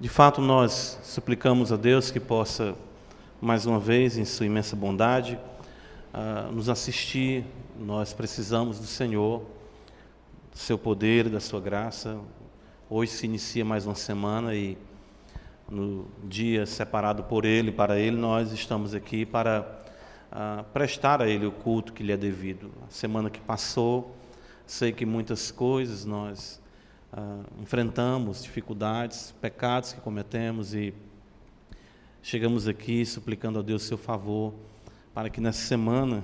De fato, nós suplicamos a Deus que possa, mais uma vez, em Sua imensa bondade, uh, nos assistir. Nós precisamos do Senhor, do Seu poder, da Sua graça. Hoje se inicia mais uma semana e, no dia separado por Ele, para Ele, nós estamos aqui para uh, prestar a Ele o culto que lhe é devido. A semana que passou, sei que muitas coisas nós ah, enfrentamos dificuldades, pecados que cometemos e chegamos aqui suplicando a Deus seu favor para que nessa semana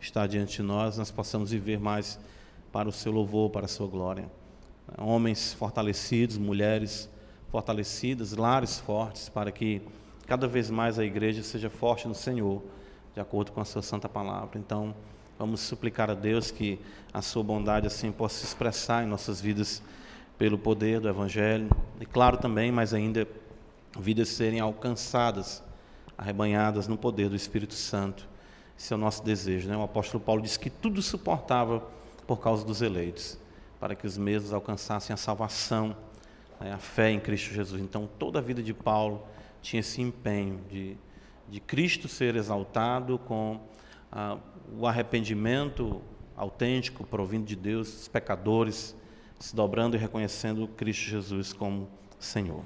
está diante de nós nós possamos viver mais para o seu louvor, para a sua glória. Homens fortalecidos, mulheres fortalecidas, lares fortes, para que cada vez mais a igreja seja forte no Senhor, de acordo com a sua santa palavra. Então, vamos suplicar a Deus que a sua bondade assim possa se expressar em nossas vidas pelo poder do Evangelho, e claro também, mas ainda, vidas serem alcançadas, arrebanhadas no poder do Espírito Santo. Esse é o nosso desejo. Né? O apóstolo Paulo disse que tudo suportava por causa dos eleitos, para que os mesmos alcançassem a salvação, né? a fé em Cristo Jesus. Então, toda a vida de Paulo tinha esse empenho de, de Cristo ser exaltado com ah, o arrependimento autêntico provindo de Deus, os pecadores se dobrando e reconhecendo Cristo Jesus como Senhor.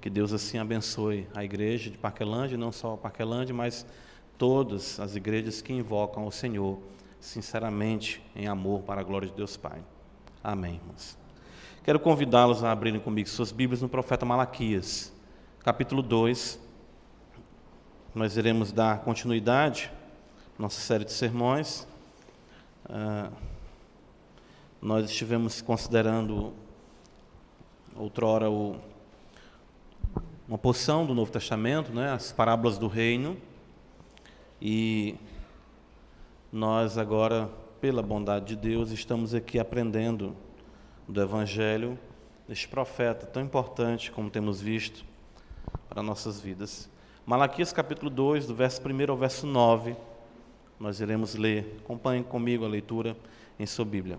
Que Deus assim abençoe a igreja de Parquelândia, não só a Parquelândia, mas todas as igrejas que invocam o Senhor sinceramente em amor para a glória de Deus Pai. Amém, irmãos. Quero convidá-los a abrirem comigo suas Bíblias no profeta Malaquias, capítulo 2. Nós iremos dar continuidade à nossa série de sermões. Uh, nós estivemos considerando outrora o, uma porção do Novo Testamento, né, as parábolas do reino, e nós agora, pela bondade de Deus, estamos aqui aprendendo do Evangelho deste profeta tão importante como temos visto para nossas vidas. Malaquias capítulo 2, do verso 1 ao verso 9, nós iremos ler. Acompanhe comigo a leitura em sua Bíblia.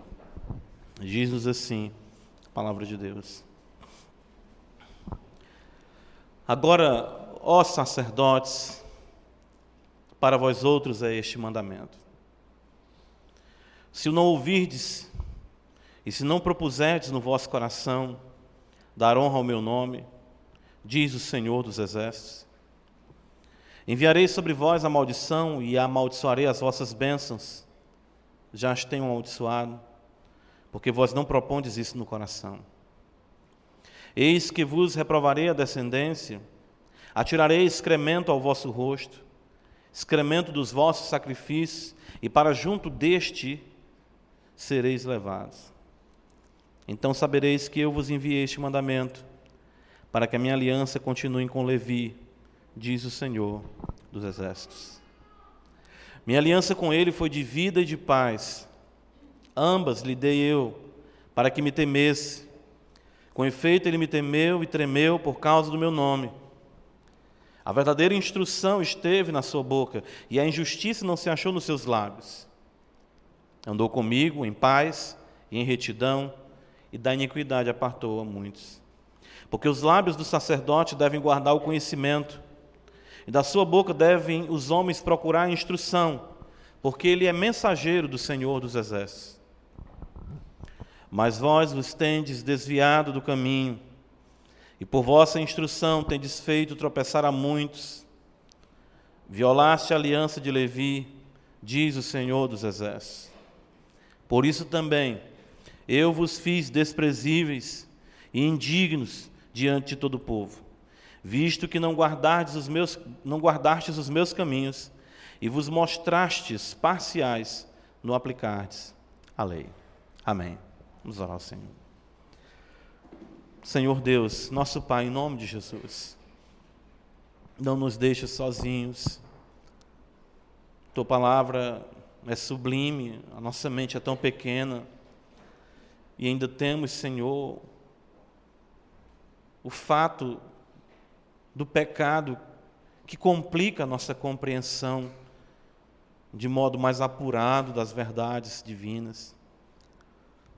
Diz-nos assim, a palavra de Deus. Agora, ó sacerdotes, para vós outros é este mandamento. Se o não ouvirdes, e se não propuserdes no vosso coração dar honra ao meu nome, diz o Senhor dos Exércitos, enviarei sobre vós a maldição e amaldiçoarei as vossas bênçãos, já as tenho amaldiçoado porque vós não propondes isso no coração. Eis que vos reprovarei a descendência, atirarei excremento ao vosso rosto, excremento dos vossos sacrifícios, e para junto deste sereis levados. Então sabereis que eu vos enviei este mandamento, para que a minha aliança continue com Levi, diz o Senhor dos Exércitos. Minha aliança com ele foi de vida e de paz, Ambas lhe dei eu, para que me temesse. Com efeito, ele me temeu e tremeu por causa do meu nome. A verdadeira instrução esteve na sua boca, e a injustiça não se achou nos seus lábios. Andou comigo em paz e em retidão, e da iniquidade apartou a muitos. Porque os lábios do sacerdote devem guardar o conhecimento, e da sua boca devem os homens procurar a instrução, porque ele é mensageiro do Senhor dos Exércitos. Mas vós vos tendes desviado do caminho, e por vossa instrução tendes feito tropeçar a muitos. Violaste a aliança de Levi, diz o Senhor dos Exércitos. Por isso também eu vos fiz desprezíveis e indignos diante de todo o povo, visto que não guardastes os meus, não guardastes os meus caminhos e vos mostrastes parciais no aplicardes a lei. Amém. Vamos orar ao Senhor. Senhor Deus, nosso Pai, em nome de Jesus, não nos deixe sozinhos. Tua palavra é sublime, a nossa mente é tão pequena e ainda temos, Senhor, o fato do pecado que complica a nossa compreensão de modo mais apurado das verdades divinas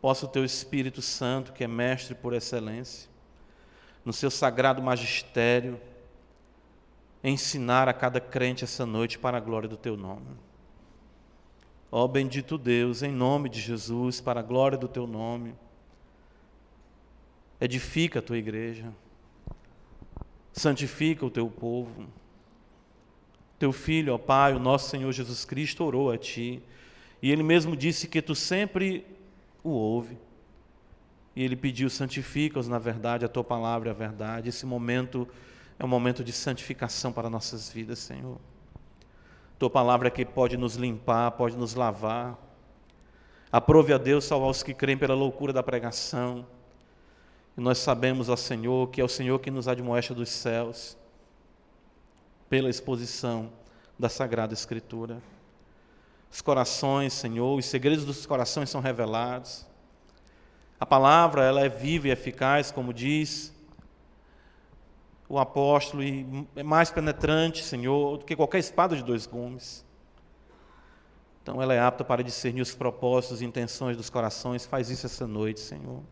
possa o teu Espírito Santo, que é mestre por excelência, no seu sagrado magistério, ensinar a cada crente essa noite para a glória do teu nome. Ó bendito Deus, em nome de Jesus, para a glória do teu nome, edifica a tua igreja, santifica o teu povo. Teu filho, ó Pai, o nosso Senhor Jesus Cristo, orou a ti, e ele mesmo disse que tu sempre o ouve. E ele pediu: santifica-os na verdade, a tua palavra é a verdade. Esse momento é um momento de santificação para nossas vidas, Senhor. Tua palavra que pode nos limpar, pode nos lavar. Aprove a Deus salvar os que creem pela loucura da pregação. E nós sabemos, ó Senhor, que é o Senhor que nos admoesta dos céus, pela exposição da Sagrada Escritura. Os corações, Senhor, os segredos dos corações são revelados. A palavra, ela é viva e eficaz, como diz o apóstolo, e é mais penetrante, Senhor, do que qualquer espada de dois gumes. Então ela é apta para discernir os propósitos e intenções dos corações. Faz isso essa noite, Senhor.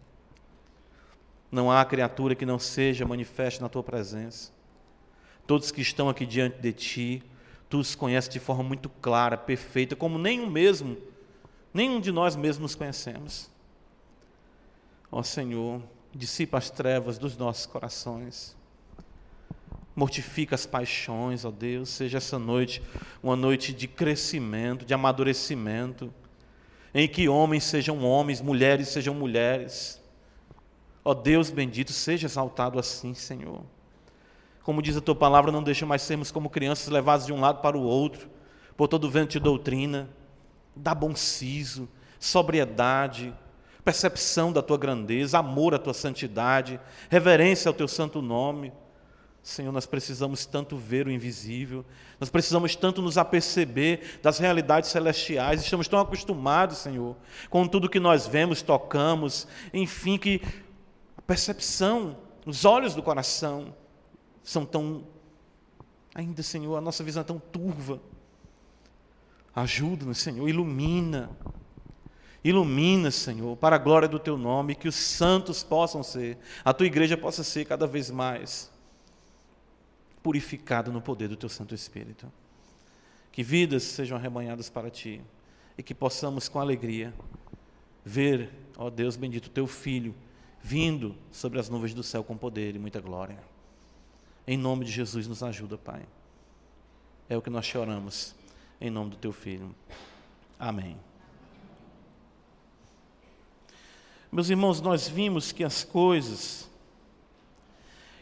Não há criatura que não seja manifeste na tua presença. Todos que estão aqui diante de ti, tu os conheces de forma muito clara, perfeita, como nenhum mesmo, nenhum de nós mesmos conhecemos. Ó Senhor, dissipa as trevas dos nossos corações mortifica as paixões, ó Deus. Seja essa noite uma noite de crescimento, de amadurecimento, em que homens sejam homens, mulheres sejam mulheres. Ó Deus bendito, seja exaltado assim, Senhor. Como diz a tua palavra, não deixa mais sermos como crianças levadas de um lado para o outro, por todo vento de doutrina. Dá bom siso, sobriedade, percepção da tua grandeza, amor à tua santidade, reverência ao teu santo nome. Senhor, nós precisamos tanto ver o invisível, nós precisamos tanto nos aperceber das realidades celestiais, estamos tão acostumados, Senhor, com tudo que nós vemos, tocamos, enfim, que a percepção, os olhos do coração são tão. Ainda, Senhor, a nossa visão é tão turva. Ajuda-nos, Senhor, ilumina. Ilumina, Senhor, para a glória do Teu nome, que os santos possam ser, a Tua igreja possa ser cada vez mais purificado no poder do teu Santo Espírito. Que vidas sejam arrebanhadas para ti e que possamos com alegria ver, ó Deus bendito, teu filho vindo sobre as nuvens do céu com poder e muita glória. Em nome de Jesus nos ajuda, Pai. É o que nós choramos em nome do teu filho. Amém. Meus irmãos, nós vimos que as coisas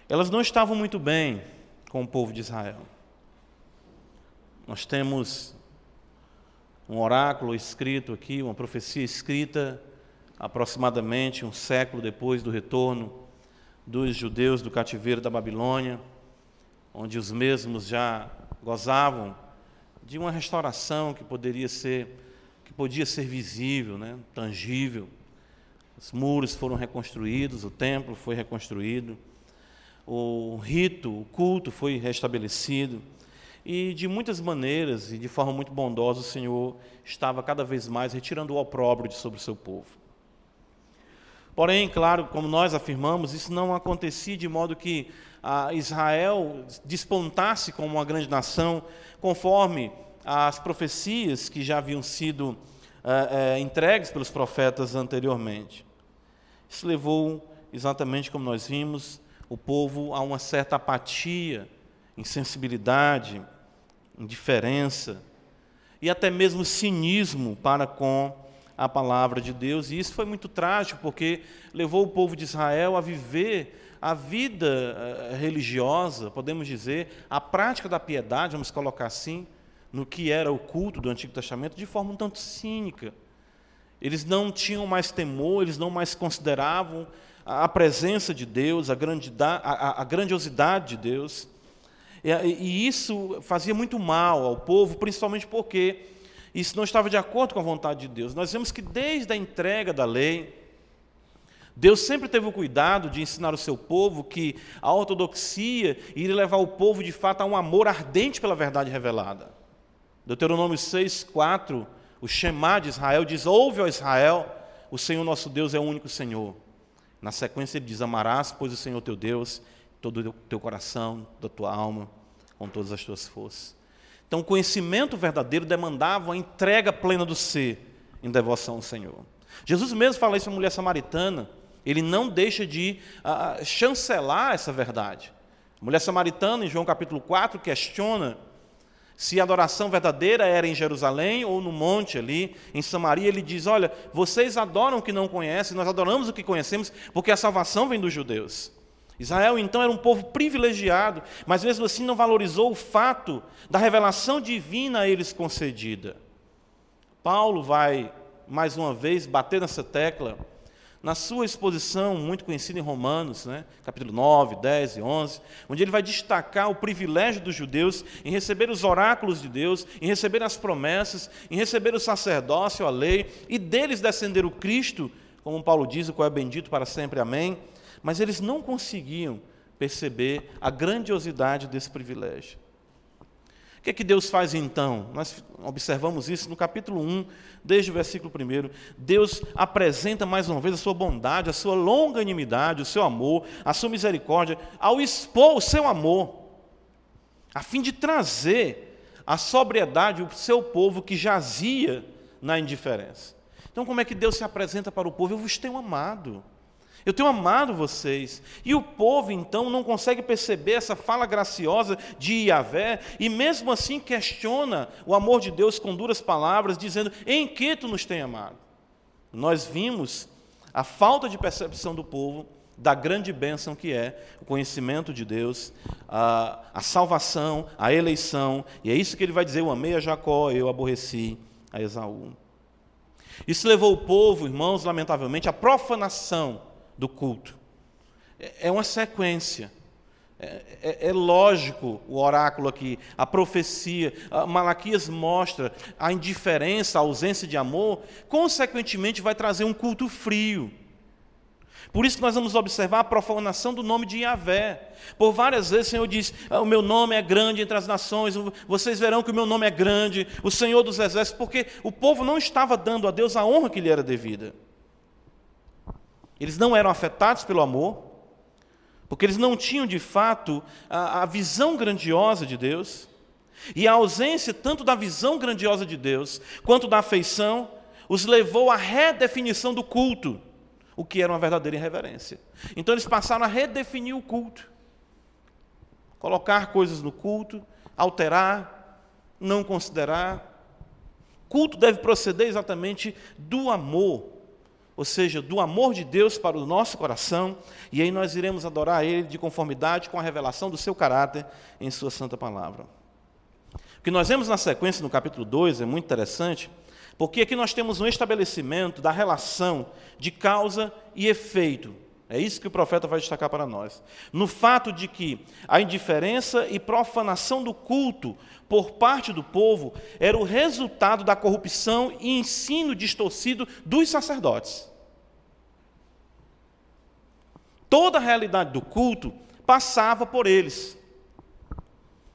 elas não estavam muito bem com o povo de Israel. Nós temos um oráculo escrito aqui, uma profecia escrita aproximadamente um século depois do retorno dos judeus do cativeiro da Babilônia, onde os mesmos já gozavam de uma restauração que poderia ser que podia ser visível, né, tangível. Os muros foram reconstruídos, o templo foi reconstruído o rito, o culto foi restabelecido. E de muitas maneiras e de forma muito bondosa, o Senhor estava cada vez mais retirando o opróbrio de sobre o seu povo. Porém, claro, como nós afirmamos, isso não acontecia de modo que Israel despontasse como uma grande nação, conforme as profecias que já haviam sido é, é, entregues pelos profetas anteriormente. Isso levou, exatamente como nós vimos, o povo a uma certa apatia, insensibilidade, indiferença e até mesmo cinismo para com a palavra de Deus. E isso foi muito trágico, porque levou o povo de Israel a viver a vida eh, religiosa, podemos dizer, a prática da piedade, vamos colocar assim, no que era o culto do Antigo Testamento, de forma um tanto cínica. Eles não tinham mais temor, eles não mais consideravam a presença de Deus, a, a, grandiosidade de Deus. E isso fazia muito mal ao povo, principalmente porque isso não estava de acordo com a vontade de Deus. Nós vemos que desde a entrega da lei, Deus sempre teve o cuidado de ensinar o seu povo que a ortodoxia iria levar o povo de fato a um amor ardente pela verdade revelada. Deuteronômio 6, 4, o Shema de Israel diz: Ouve, ó Israel, o Senhor nosso Deus é o único Senhor. Na sequência ele diz: Amarás, pois, o Senhor teu Deus, todo o teu coração, da tua alma, com todas as tuas forças. Então, o conhecimento verdadeiro demandava a entrega plena do ser em devoção ao Senhor. Jesus mesmo fala isso a mulher samaritana, ele não deixa de uh, chancelar essa verdade. A mulher samaritana, em João capítulo 4, questiona se a adoração verdadeira era em Jerusalém ou no monte ali, em Samaria. Ele diz: Olha, vocês adoram o que não conhecem, nós adoramos o que conhecemos, porque a salvação vem dos judeus. Israel então era um povo privilegiado, mas mesmo assim não valorizou o fato da revelação divina a eles concedida. Paulo vai, mais uma vez, bater nessa tecla na sua exposição, muito conhecida em Romanos, né, capítulo 9, 10 e 11, onde ele vai destacar o privilégio dos judeus em receber os oráculos de Deus, em receber as promessas, em receber o sacerdócio, a lei, e deles descender o Cristo, como Paulo diz, o qual é bendito para sempre, amém. Mas eles não conseguiam perceber a grandiosidade desse privilégio que, é que Deus faz então? Nós observamos isso no capítulo 1, desde o versículo 1. Deus apresenta mais uma vez a sua bondade, a sua longanimidade, o seu amor, a sua misericórdia, ao expor o seu amor, a fim de trazer a sobriedade o seu povo que jazia na indiferença. Então, como é que Deus se apresenta para o povo? Eu vos tenho amado. Eu tenho amado vocês. E o povo, então, não consegue perceber essa fala graciosa de Yahvé, e mesmo assim questiona o amor de Deus com duras palavras, dizendo: Em que tu nos tem amado? Nós vimos a falta de percepção do povo da grande bênção que é o conhecimento de Deus, a, a salvação, a eleição, e é isso que ele vai dizer: Eu amei a Jacó, eu aborreci a Esaú. Isso levou o povo, irmãos, lamentavelmente, à profanação do culto. É, é uma sequência. É, é, é, lógico o oráculo aqui, a profecia. A Malaquias mostra a indiferença, a ausência de amor, consequentemente vai trazer um culto frio. Por isso que nós vamos observar a profanação do nome de Yahvé. Por várias vezes o Senhor diz: ah, O meu nome é grande entre as nações, vocês verão que o meu nome é grande, o Senhor dos Exércitos, porque o povo não estava dando a Deus a honra que lhe era devida. Eles não eram afetados pelo amor, porque eles não tinham de fato a, a, visão grandiosa de Deus, e a ausência tanto da visão grandiosa de Deus quanto da afeição os levou à redefinição do culto, o que era uma verdadeira irreverência. Então eles passaram a redefinir o culto, colocar coisas no culto, alterar, não considerar. Culto deve proceder exatamente do amor ou seja, do amor de Deus para o nosso coração, e aí nós iremos adorar Ele de conformidade com a revelação do seu caráter em Sua Santa Palavra. O que nós vemos na sequência no capítulo 2 é muito interessante, porque aqui nós temos um estabelecimento da relação de causa e efeito. É isso que o profeta vai destacar para nós. No fato de que a indiferença e profanação do culto por parte do povo era o resultado da corrupção e ensino distorcido dos sacerdotes. Toda a realidade do culto passava por eles.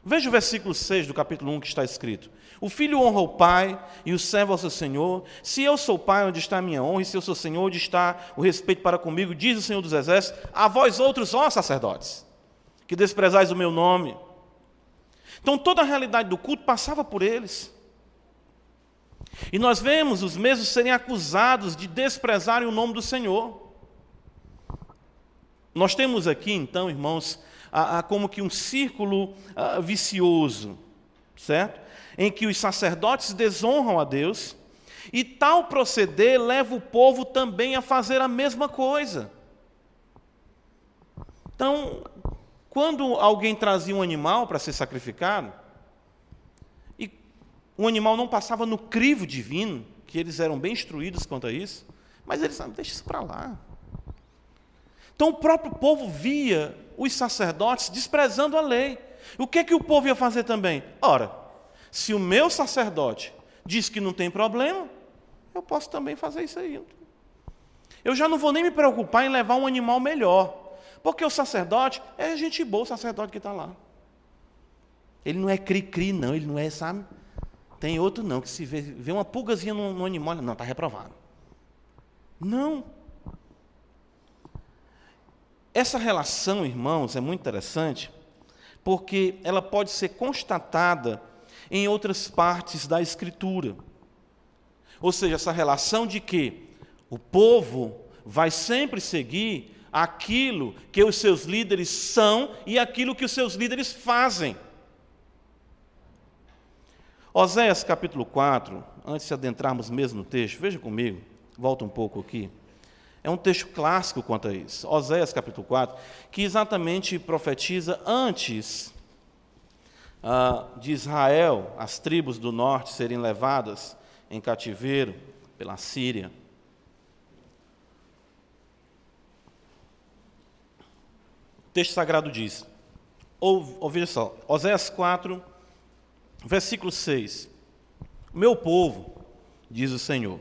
Veja o versículo 6 do capítulo 1 que está escrito: O filho honra o pai e o servo ao seu senhor. Se eu sou pai, onde está a minha honra? E se eu sou senhor, onde está o respeito para comigo? Diz o Senhor dos Exércitos: A vós outros, ó sacerdotes, que desprezais o meu nome. Então toda a realidade do culto passava por eles. E nós vemos os mesmos serem acusados de desprezarem o nome do Senhor. Nós temos aqui, então, irmãos, a, a, como que um círculo a, vicioso, certo? Em que os sacerdotes desonram a Deus, e tal proceder leva o povo também a fazer a mesma coisa. Então, quando alguém trazia um animal para ser sacrificado, e o animal não passava no crivo divino, que eles eram bem instruídos quanto a isso, mas eles, não, deixa isso para lá. Então o próprio povo via os sacerdotes desprezando a lei. O que é que o povo ia fazer também? Ora, se o meu sacerdote diz que não tem problema, eu posso também fazer isso aí. Eu já não vou nem me preocupar em levar um animal melhor. Porque o sacerdote é gente boa, o sacerdote que está lá. Ele não é cri-cri, não, ele não é, sabe? Tem outro não, que se vê, vê uma pulgazinha no, no animal, não, está reprovado. Não. Essa relação, irmãos, é muito interessante, porque ela pode ser constatada em outras partes da Escritura. Ou seja, essa relação de que o povo vai sempre seguir aquilo que os seus líderes são e aquilo que os seus líderes fazem. Oséias capítulo 4, antes de adentrarmos mesmo no texto, veja comigo, volta um pouco aqui. É um texto clássico quanto a isso. Oséias capítulo 4, que exatamente profetiza antes ah, de Israel, as tribos do norte serem levadas em cativeiro pela Síria. O texto sagrado diz, ou, só, Oséias 4, versículo 6. Meu povo, diz o Senhor,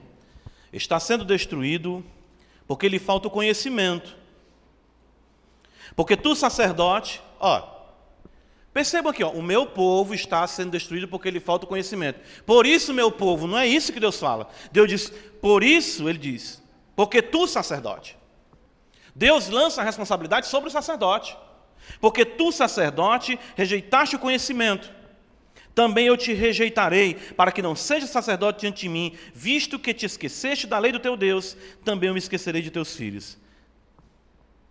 está sendo destruído porque lhe falta o conhecimento. Porque tu, sacerdote, ó, Percebam aqui, ó, o meu povo está sendo destruído porque lhe falta o conhecimento. Por isso, meu povo, não é isso que Deus fala. Deus diz, por isso, ele diz, porque tu, sacerdote. Deus lança a responsabilidade sobre o sacerdote. Porque tu, sacerdote, rejeitaste o conhecimento. Também eu te rejeitarei, para que não sejas sacerdote diante de mim, visto que te esqueceste da lei do teu Deus, também eu me esquecerei de teus filhos.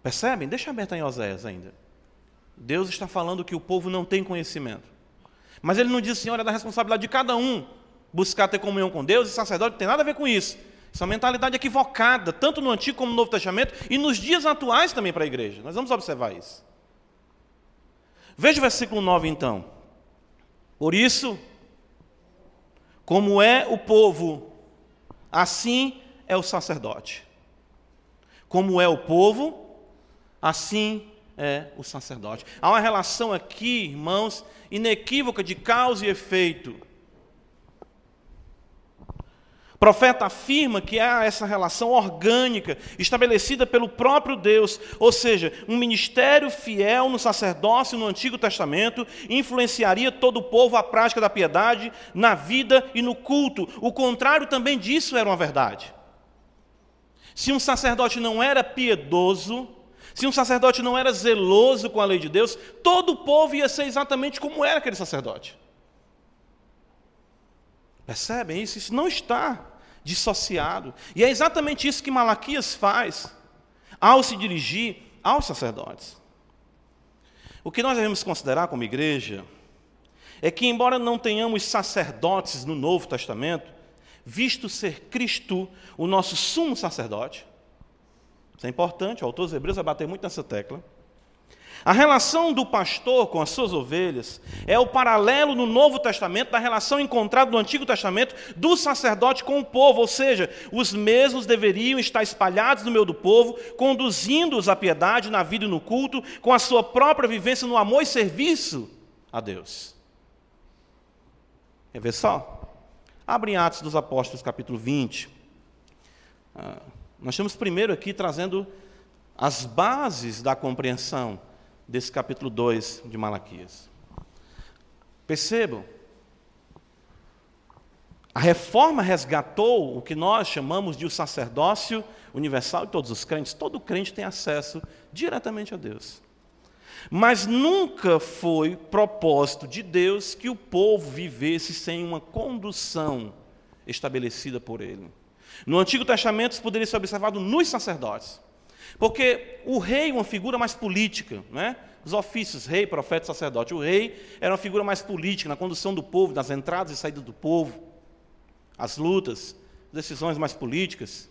Percebem? Deixa aberto em Oséias ainda. Deus está falando que o povo não tem conhecimento. Mas ele não diz, Senhor, é da responsabilidade de cada um buscar ter comunhão com Deus, e sacerdote não tem nada a ver com isso. Uma mentalidade equivocada, tanto no Antigo como no Novo Testamento, e nos dias atuais também para a igreja. Nós vamos observar isso. Veja o versículo 9 então. Por isso, como é o povo, assim é o sacerdote. Como é o povo, assim é o sacerdote. Há uma relação aqui, irmãos, inequívoca de causa e efeito. O profeta afirma que há essa relação orgânica estabelecida pelo próprio Deus, ou seja, um ministério fiel no sacerdócio no Antigo Testamento influenciaria todo o povo à prática da piedade, na vida e no culto. O contrário também disso era uma verdade. Se um sacerdote não era piedoso, se um sacerdote não era zeloso com a lei de Deus, todo o povo ia ser exatamente como era aquele sacerdote. Percebem isso? Isso não está dissociado. E é exatamente isso que Malaquias faz ao se dirigir aos sacerdotes. O que nós devemos considerar como igreja é que, embora não tenhamos sacerdotes no Novo Testamento, visto ser Cristo o nosso sumo sacerdote, isso é importante, o autor dos Hebreus vai bater muito nessa tecla. A relação do pastor com as suas ovelhas é o paralelo no Novo Testamento da relação encontrada no Antigo Testamento do sacerdote com o povo, ou seja, os mesmos deveriam estar espalhados no meio do povo, conduzindo-os à piedade, na vida e no culto, com a sua própria vivência no amor e serviço a Deus. Quer ver só? Abre Atos dos Apóstolos, capítulo 20. Ah, nós estamos primeiro aqui trazendo as bases da compreensão desse capítulo 2 de Malaquias. Percebam, a reforma resgatou o que nós chamamos de o sacerdócio universal de todos os crentes. Todo crente tem acesso diretamente a Deus. Mas nunca foi propósito de Deus que o povo vivesse sem uma condução estabelecida por Ele. No Antigo Testamento isso poderia ser observado nos sacerdotes. Porque o rei é uma figura mais política, né? os ofícios, rei, profeta, sacerdote. O rei era uma figura mais política, na condução do povo, nas entradas e saídas do povo, as lutas, decisões mais políticas.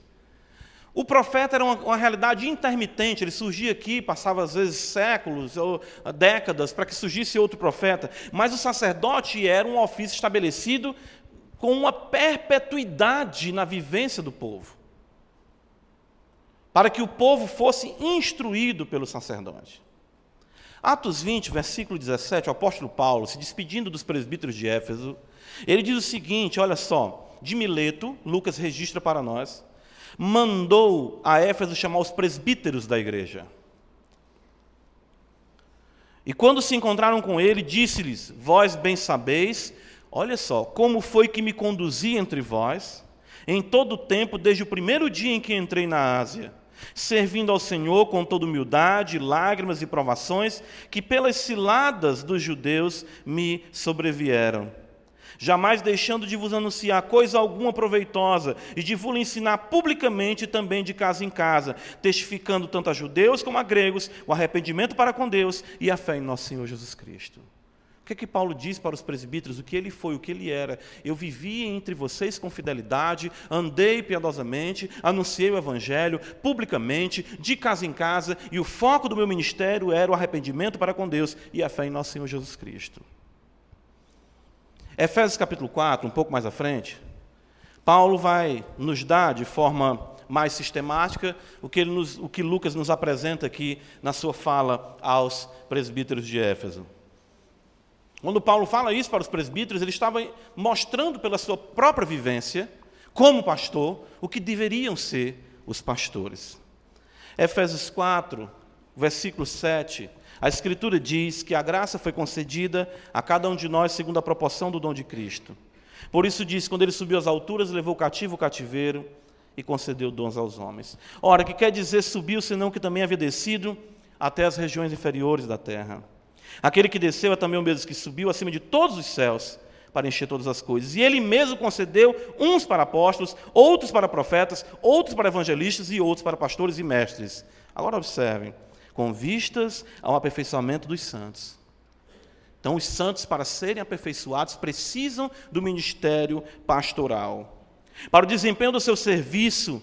O profeta era uma, uma, realidade intermitente, ele surgia aqui, passava às vezes séculos ou décadas para que surgisse outro profeta, mas o sacerdote era um ofício estabelecido com uma perpetuidade na vivência do povo, para que o povo fosse instruído pelo sacerdote. Atos 20, versículo 17, o apóstolo Paulo, se despedindo dos presbíteros de Éfeso, ele diz o seguinte: olha só, de Mileto, Lucas registra para nós, mandou a Éfeso chamar os presbíteros da igreja. E quando se encontraram com ele, disse-lhes: Vós bem sabeis Olha só, como foi que me conduzi entre vós, em todo o tempo, desde o primeiro dia em que entrei na Ásia, servindo ao Senhor com toda humildade, lágrimas e provações que pelas ciladas dos judeus me sobrevieram. Jamais deixando de vos anunciar coisa alguma proveitosa e de vos ensinar publicamente também de casa em casa, testificando tanto a judeus como a gregos o arrependimento para com Deus e a fé em nosso Senhor Jesus Cristo. O que é que Paulo diz para os presbíteros? O que ele foi, o que ele era? Eu vivi entre vocês com fidelidade, andei piedosamente, anunciei o evangelho publicamente, de casa em casa, e o foco do meu ministério era o arrependimento para com Deus e a fé em nosso Senhor Jesus Cristo. Efésios capítulo 4, um pouco mais à frente, Paulo vai nos dar de forma mais sistemática o que, nos, o que Lucas nos apresenta aqui na sua fala aos presbíteros de Éfeso. Quando Paulo fala isso para os presbíteros, ele estava mostrando pela sua própria vivência, como pastor, o que deveriam ser os pastores. Efésios 4, versículo 7, a Escritura diz que a graça foi concedida a cada um de nós segundo a proporção do dom de Cristo. Por isso diz: quando ele subiu às alturas, levou cativo o cativeiro e concedeu dons aos homens. Ora, que quer dizer subiu, senão que também havia descido até as regiões inferiores da terra. Aquele que desceu é também o mesmo que subiu acima de todos os céus para encher todas as coisas. E ele mesmo concedeu uns para apóstolos, outros para profetas, outros para evangelistas e outros para pastores e mestres. Agora observem, com vistas ao aperfeiçoamento dos santos. Então, os santos, para serem aperfeiçoados, precisam do ministério pastoral para o desempenho do seu serviço,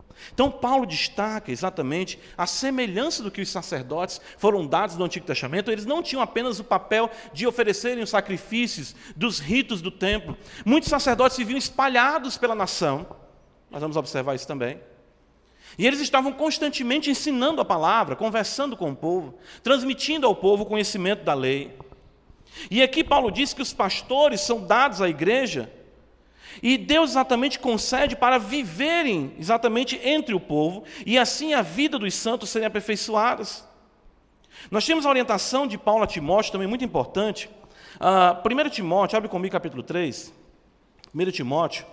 Então, Paulo destaca exatamente a semelhança do que os sacerdotes foram dados no Antigo Testamento. Eles não tinham apenas o papel de oferecerem os sacrifícios dos ritos do templo. Muitos sacerdotes viviam espalhados pela nação. Nós vamos observar isso também. E eles estavam constantemente ensinando a palavra, conversando com o povo, transmitindo ao povo o conhecimento da lei. E aqui Paulo diz que os pastores são dados à igreja e Deus exatamente concede para viverem exatamente entre o povo e assim a vida dos santos serem aperfeiçoadas. Nós temos a orientação de Paulo a Timóteo, também muito importante. Uh, 1 Timóteo, abre comigo capítulo 3. 1 Timóteo.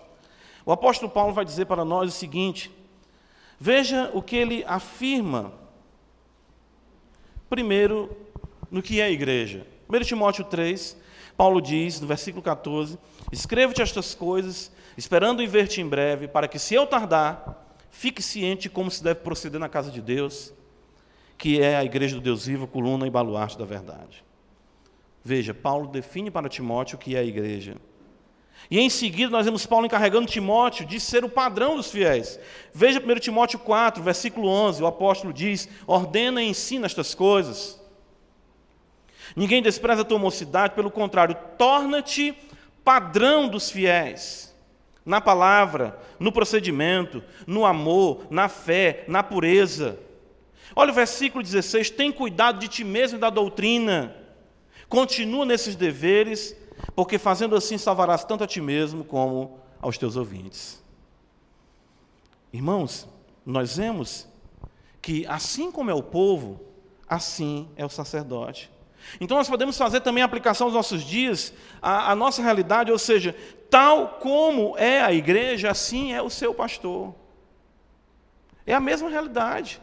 O apóstolo Paulo vai dizer para nós o seguinte: veja o que ele afirma, primeiro, no que é a igreja. 1 Timóteo 3, Paulo diz, no versículo 14: Escrevo-te estas coisas, esperando em ver-te em breve, para que, se eu tardar, fique ciente como se deve proceder na casa de Deus, que é a igreja do Deus vivo, coluna e baluarte da verdade. Veja, Paulo define para Timóteo o que é a igreja. E em seguida nós vemos Paulo encarregando Timóteo de ser o padrão dos fiéis. Veja 1 Timóteo 4, versículo 11, o apóstolo diz: ordena e ensina estas coisas. Ninguém despreza a tua mocidade, pelo contrário, torna-te padrão dos fiéis. Na palavra, no procedimento, no amor, na fé, na pureza. Olha o versículo 16: tem cuidado de ti mesmo e da doutrina. Continua nesses deveres, porque fazendo assim salvarás tanto a ti mesmo como aos teus ouvintes. Irmãos, nós vemos que assim como é o povo, assim é o sacerdote. Então nós podemos fazer também a aplicação dos nossos dias à, à nossa realidade, ou seja, tal como é a igreja, assim é o seu pastor. É a mesma realidade.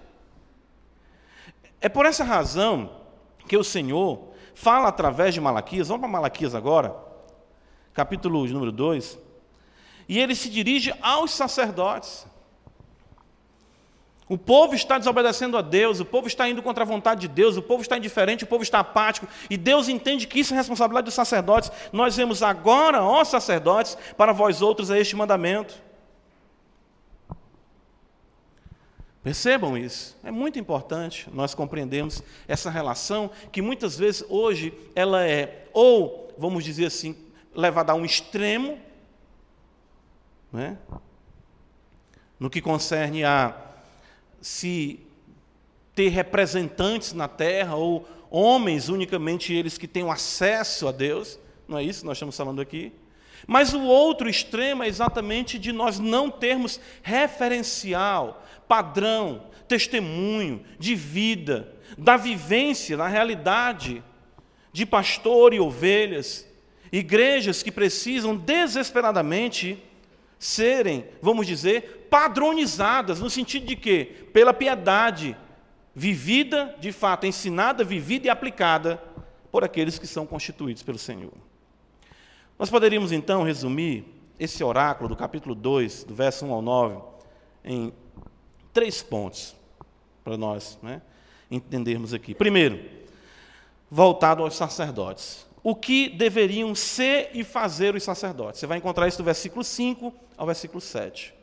É por essa razão que o Senhor fala através de Malaquias, vamos para Malaquias agora, capítulo número 2, e ele se dirige aos sacerdotes. O povo está desobedecendo a Deus, o povo está indo contra a vontade de Deus, o povo está indiferente, o povo está apático, e Deus entende que isso é responsabilidade dos sacerdotes. Nós vemos agora, ó sacerdotes, para vós outros é este mandamento. Percebam isso. É muito importante nós compreendermos essa relação que muitas vezes hoje ela é ou, vamos dizer assim, levada a um extremo, né? no que concerne a se ter representantes na terra ou homens unicamente eles que tenham acesso a Deus, não é isso que nós estamos falando aqui? Mas o outro extremo é exatamente de nós não termos referencial, padrão, testemunho de vida, da vivência, na realidade de pastor e ovelhas, igrejas que precisam desesperadamente serem, vamos dizer, padronizadas, no sentido de que, pela piedade vivida, de fato, ensinada, vivida e aplicada por aqueles que são constituídos pelo Senhor. Nós poderíamos então resumir esse oráculo do capítulo 2, do verso 1 ao 9, em três pontos para nós né, entendermos aqui. Primeiro, voltado aos sacerdotes. O que deveriam ser e fazer os sacerdotes? Você vai encontrar isso do versículo 5 ao versículo 7.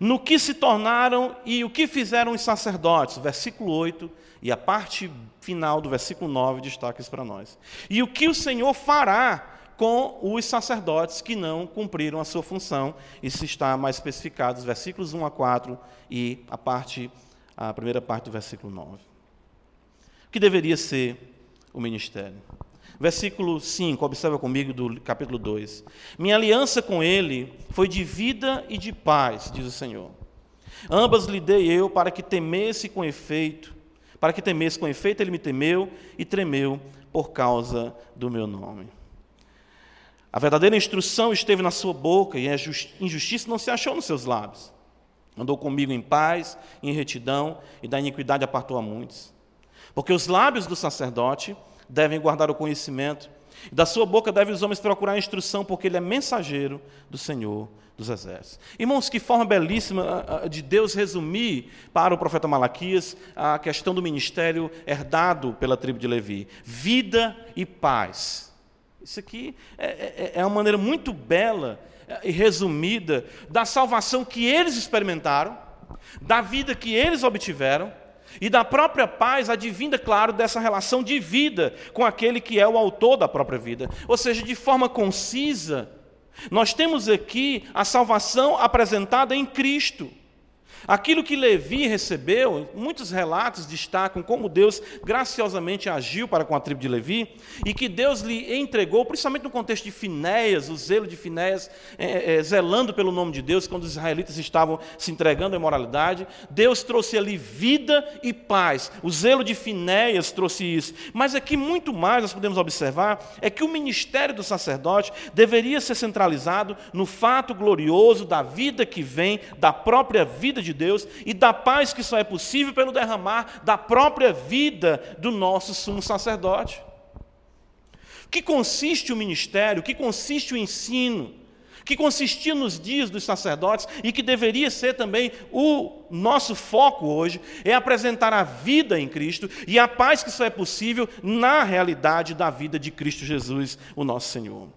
No que se tornaram e o que fizeram os sacerdotes, versículo 8, e a parte final do versículo 9 destaca isso para nós. E o que o Senhor fará com os sacerdotes que não cumpriram a sua função. Isso está mais especificado nos versículos 1 a 4 e a parte a primeira parte do versículo 9. O que deveria ser o ministério? Versículo 5, observa comigo do capítulo 2. Minha aliança com ele foi de vida e de paz, diz o Senhor. Ambas lhe dei eu para que temesse com efeito, para que temesse com efeito, ele me temeu e tremeu por causa do meu nome. A verdadeira instrução esteve na sua boca e a injustiça não se achou nos seus lábios. Andou comigo em paz, em retidão e da iniquidade apartou a muitos. Porque os lábios do sacerdote devem guardar o conhecimento, e da sua boca devem os homens procurar a instrução, porque ele é mensageiro do Senhor dos Exércitos. Irmãos, que forma belíssima ah, ah, de Deus resumir para o profeta Malaquias a questão do ministério herdado pela tribo de Levi: vida e paz. Isso aqui é, é, é uma maneira muito bela e resumida da salvação que eles experimentaram, da vida que eles obtiveram e da própria paz advinda, claro, dessa relação de vida com aquele que é o autor da própria vida. Ou seja, de forma concisa, nós temos aqui a salvação apresentada em Cristo. Aquilo que Levi recebeu, muitos relatos destacam como Deus graciosamente agiu para com a tribo de Levi e que Deus lhe entregou, principalmente no contexto de Finéias, o zelo de Finéias, é, é, zelando pelo nome de Deus, quando os israelitas estavam se entregando à imoralidade. Deus trouxe ali vida e paz. O zelo de Finéias trouxe isso. Mas aqui, muito mais, nós podemos observar é que o ministério do sacerdote deveria ser centralizado no fato glorioso da vida que vem, da própria vida de de Deus e da paz que só é possível pelo derramar da própria vida do nosso sumo sacerdote. O que consiste o ministério, o que consiste o ensino, que consistia nos dias dos sacerdotes e que deveria ser também o nosso foco hoje, é apresentar a vida em Cristo e a paz que só é possível na realidade da vida de Cristo Jesus, o nosso Senhor.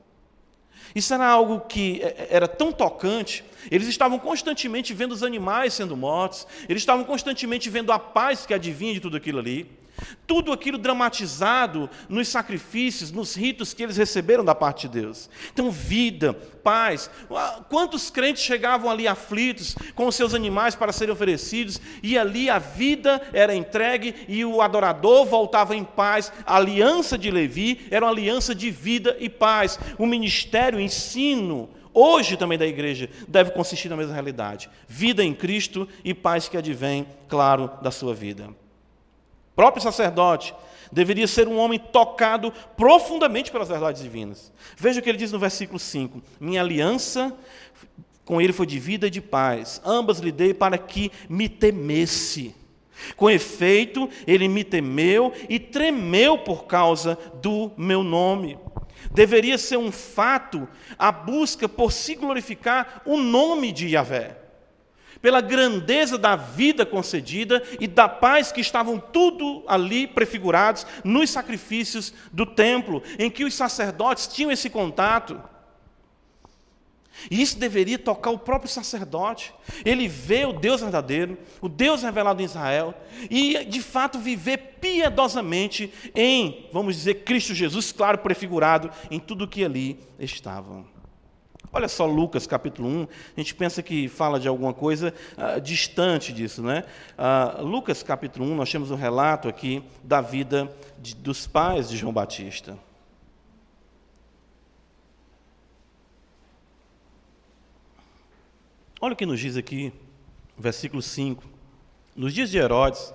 Isso era algo que é, é, era tão tocante. Eles estavam constantemente vendo os animais sendo mortos, eles estavam constantemente vendo a paz que advinha de tudo aquilo ali. Tudo aquilo dramatizado nos sacrifícios, nos ritos que eles receberam da parte de Deus. Então, vida, paz. Quantos crentes chegavam ali aflitos com os seus animais para serem oferecidos, e ali a vida era entregue e o adorador voltava em paz. A aliança de Levi era uma aliança de vida e paz. O ministério, o ensino, hoje também da igreja, deve consistir na mesma realidade: vida em Cristo e paz que advém, claro, da sua vida próprio sacerdote, deveria ser um homem tocado profundamente pelas verdades divinas. Veja o que ele diz no versículo 5: Minha aliança com ele foi de vida e de paz, ambas lhe dei para que me temesse. Com efeito, ele me temeu e tremeu por causa do meu nome. Deveria ser um fato a busca por se glorificar o nome de Yahvé pela grandeza da vida concedida e da paz que estavam tudo ali prefigurados nos sacrifícios do templo, em que os sacerdotes tinham esse contato. E isso deveria tocar o próprio sacerdote. Ele vê o Deus verdadeiro, o Deus revelado em Israel, e de fato viver piedosamente em, vamos dizer, Cristo Jesus, claro, prefigurado em tudo que ali estava. Olha só Lucas capítulo 1, a gente pensa que fala de alguma coisa ah, distante disso, né? Ah, Lucas capítulo 1, nós temos um relato aqui da vida de, dos pais de João Batista. Olha o que nos diz aqui, versículo 5. Nos dias de Herodes,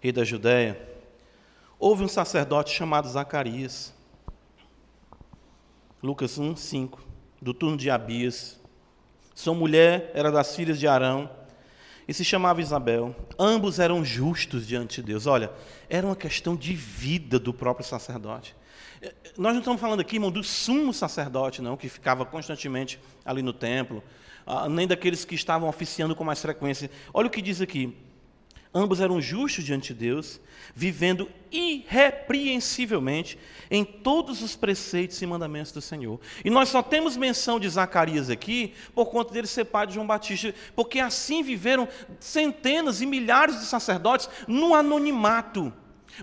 rei da Judéia, houve um sacerdote chamado Zacarias. Lucas 1, 5. Do turno de Abias. Sua mulher era das filhas de Arão e se chamava Isabel. Ambos eram justos diante de Deus. Olha, era uma questão de vida do próprio sacerdote. Nós não estamos falando aqui, irmão, do sumo sacerdote, não, que ficava constantemente ali no templo, ah, nem daqueles que estavam oficiando com mais frequência. Olha o que diz aqui: Ambos eram justos diante de Deus, vivendo irrepreensivelmente em todos os preceitos e mandamentos do Senhor. E nós só temos menção de Zacarias aqui por conta dele ser pai de João Batista, porque assim viveram centenas e milhares de sacerdotes no anonimato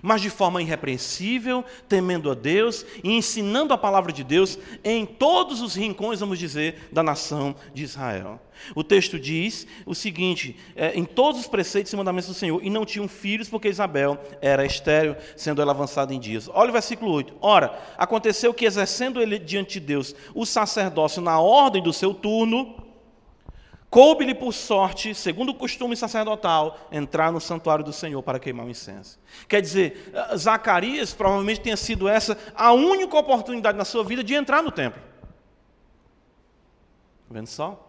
mas de forma irrepreensível, temendo a Deus e ensinando a palavra de Deus em todos os rincões, vamos dizer, da nação de Israel. O texto diz o seguinte: é, em todos os preceitos e mandamentos do Senhor, e não tinham filhos, porque Isabel era estéril, sendo ela avançada em dias. Olha o versículo 8. Ora, aconteceu que, exercendo ele diante de Deus o sacerdócio na ordem do seu turno, Coube-lhe por sorte, segundo o costume sacerdotal, entrar no santuário do Senhor para queimar o incenso. Quer dizer, Zacarias provavelmente tenha sido essa a única oportunidade na sua vida de entrar no templo. Vendo só?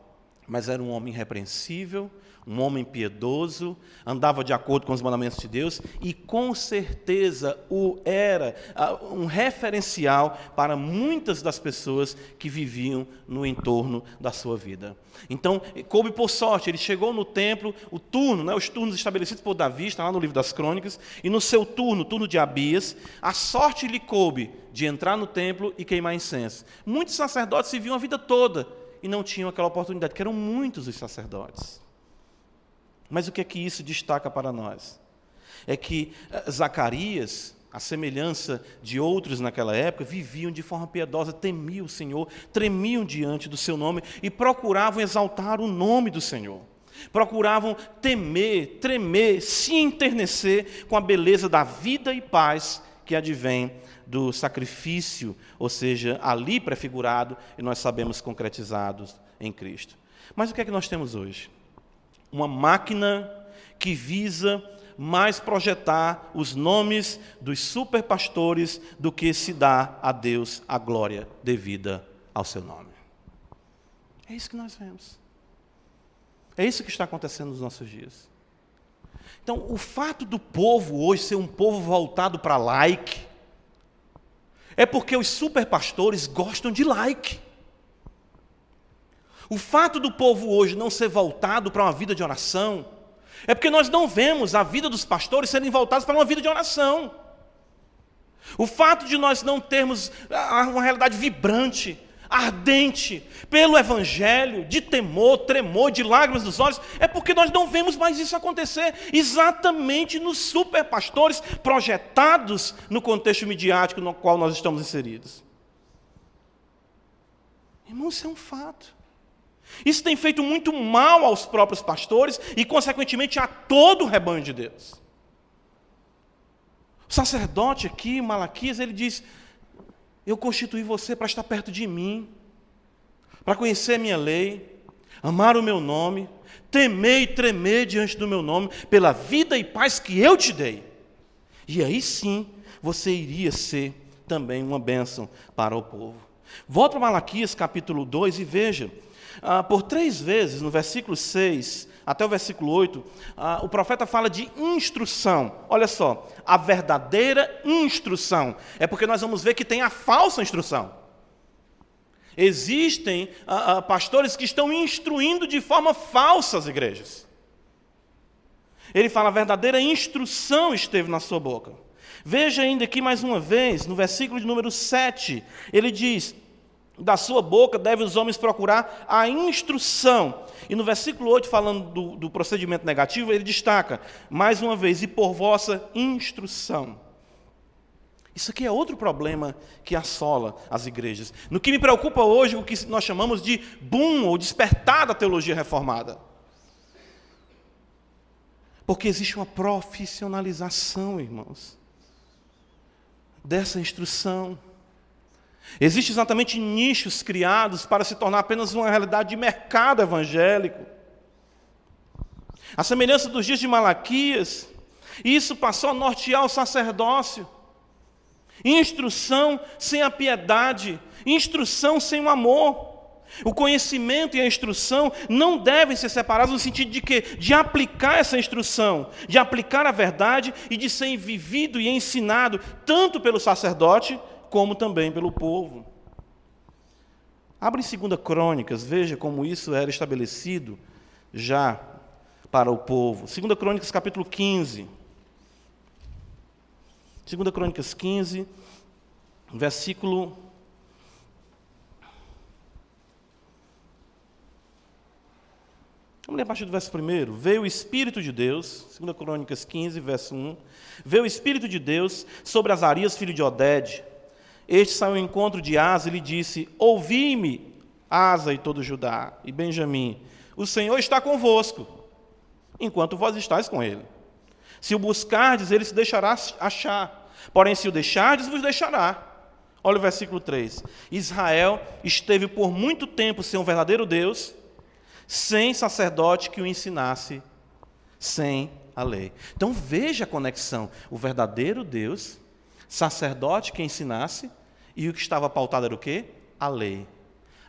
Mas era um homem irrepreensível, um homem piedoso, andava de acordo com os mandamentos de Deus e com certeza o era um referencial para muitas das pessoas que viviam no entorno da sua vida. Então, coube por sorte, ele chegou no templo, o turno, né, os turnos estabelecidos por Davi, está lá no livro das crônicas, e no seu turno, turno de Abias, a sorte lhe coube de entrar no templo e queimar incenso. Muitos sacerdotes se viam a vida toda e não tinham aquela oportunidade, que eram muitos os sacerdotes. Mas o que é que isso destaca para nós? É que eh, Zacarias, a semelhança de outros naquela época, viviam de forma piedosa, temiam o Senhor, tremiam diante do seu nome e procuravam exaltar o nome do Senhor. Procuravam temer, tremer, se enternecer com a beleza da vida e paz que advém do sacrifício, ou seja, ali prefigurado e nós sabemos concretizados em Cristo. Mas o que é que nós temos hoje? Uma máquina que visa mais projetar os nomes dos superpastores do que se dá a Deus a glória devida ao seu nome. É isso que nós vemos. É isso que está acontecendo nos nossos dias. Então, o fato do povo hoje ser um povo voltado para like, é porque os superpastores gostam de like. O fato do povo hoje não ser voltado para uma vida de oração é porque nós não vemos a vida dos pastores serem voltados para uma vida de oração. O fato de nós não termos uma realidade vibrante, ardente, pelo Evangelho, de temor, tremor, de lágrimas dos olhos, é porque nós não vemos mais isso acontecer exatamente nos superpastores projetados no contexto midiático no qual nós estamos inseridos. Irmão, isso é um fato. Isso tem feito muito mal aos próprios pastores e, consequentemente, a todo o rebanho de Deus. O sacerdote aqui, Malaquias, ele diz: Eu constituí você para estar perto de mim, para conhecer a minha lei, amar o meu nome, temer e tremer diante do meu nome, pela vida e paz que eu te dei. E aí sim você iria ser também uma bênção para o povo. Volta para Malaquias capítulo 2 e veja ah, por três vezes, no versículo 6 até o versículo 8, ah, o profeta fala de instrução. Olha só, a verdadeira instrução. É porque nós vamos ver que tem a falsa instrução. Existem ah, ah pastores que estão instruindo de forma falsa as igrejas. Ele fala, a verdadeira instrução esteve na sua boca. Veja ainda aqui mais uma vez, no versículo de número 7, ele diz: da sua boca devem os homens procurar a instrução. E no versículo 8, falando do, do, procedimento negativo, ele destaca, mais uma vez, e por vossa instrução. Isso aqui é outro problema que assola as igrejas. No que me preocupa hoje, o que nós chamamos de boom ou despertar da teologia reformada. Porque existe uma profissionalização, irmãos, dessa instrução. Existem exatamente nichos criados para se tornar apenas uma realidade de mercado evangélico. A semelhança dos dias de Malaquias, isso passou a nortear o sacerdócio. Instrução sem a piedade, instrução sem o amor. O conhecimento e a instrução não devem ser separados no sentido de que de aplicar essa instrução, de aplicar a verdade e de ser vivido e ensinado tanto pelo sacerdote como também pelo povo. Abre em 2 Crônicas, veja como isso era estabelecido já para o povo. 2 Crônicas, capítulo 15. 2 Crônicas 15, versículo. Vamos ler a partir do verso 1. Veio o Espírito de Deus, 2 Crônicas 15, verso 1. Veio o Espírito de Deus sobre Azarias, filho de Oded. Este saiu ao encontro de Asa e lhe disse: Ouvi-me, Asa e todo Judá e Benjamim. O Senhor está convosco, enquanto vós estáis com ele. Se o buscardes, ele se deixará achar. Porém, se o deixardes, vos deixará. Olha o versículo 3. Israel esteve por muito tempo sem um verdadeiro Deus, sem sacerdote que o ensinasse, sem a lei. Então veja a conexão. O verdadeiro Deus, sacerdote que ensinasse, e o que estava pautado era o quê? A lei.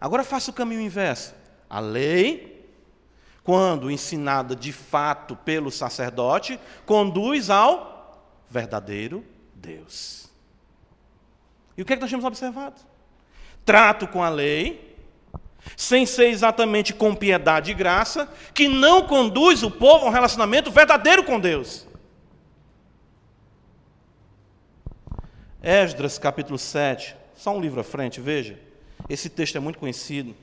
Agora faça o caminho inverso. A lei quando ensinada de fato pelo sacerdote, conduz ao verdadeiro Deus. E o que é que nós temos observado? Trato com a lei, sem ser exatamente com piedade e graça, que não conduz o povo a um relacionamento verdadeiro com Deus. Esdras capítulo 7, só um livro à frente, veja. Esse texto é muito conhecido.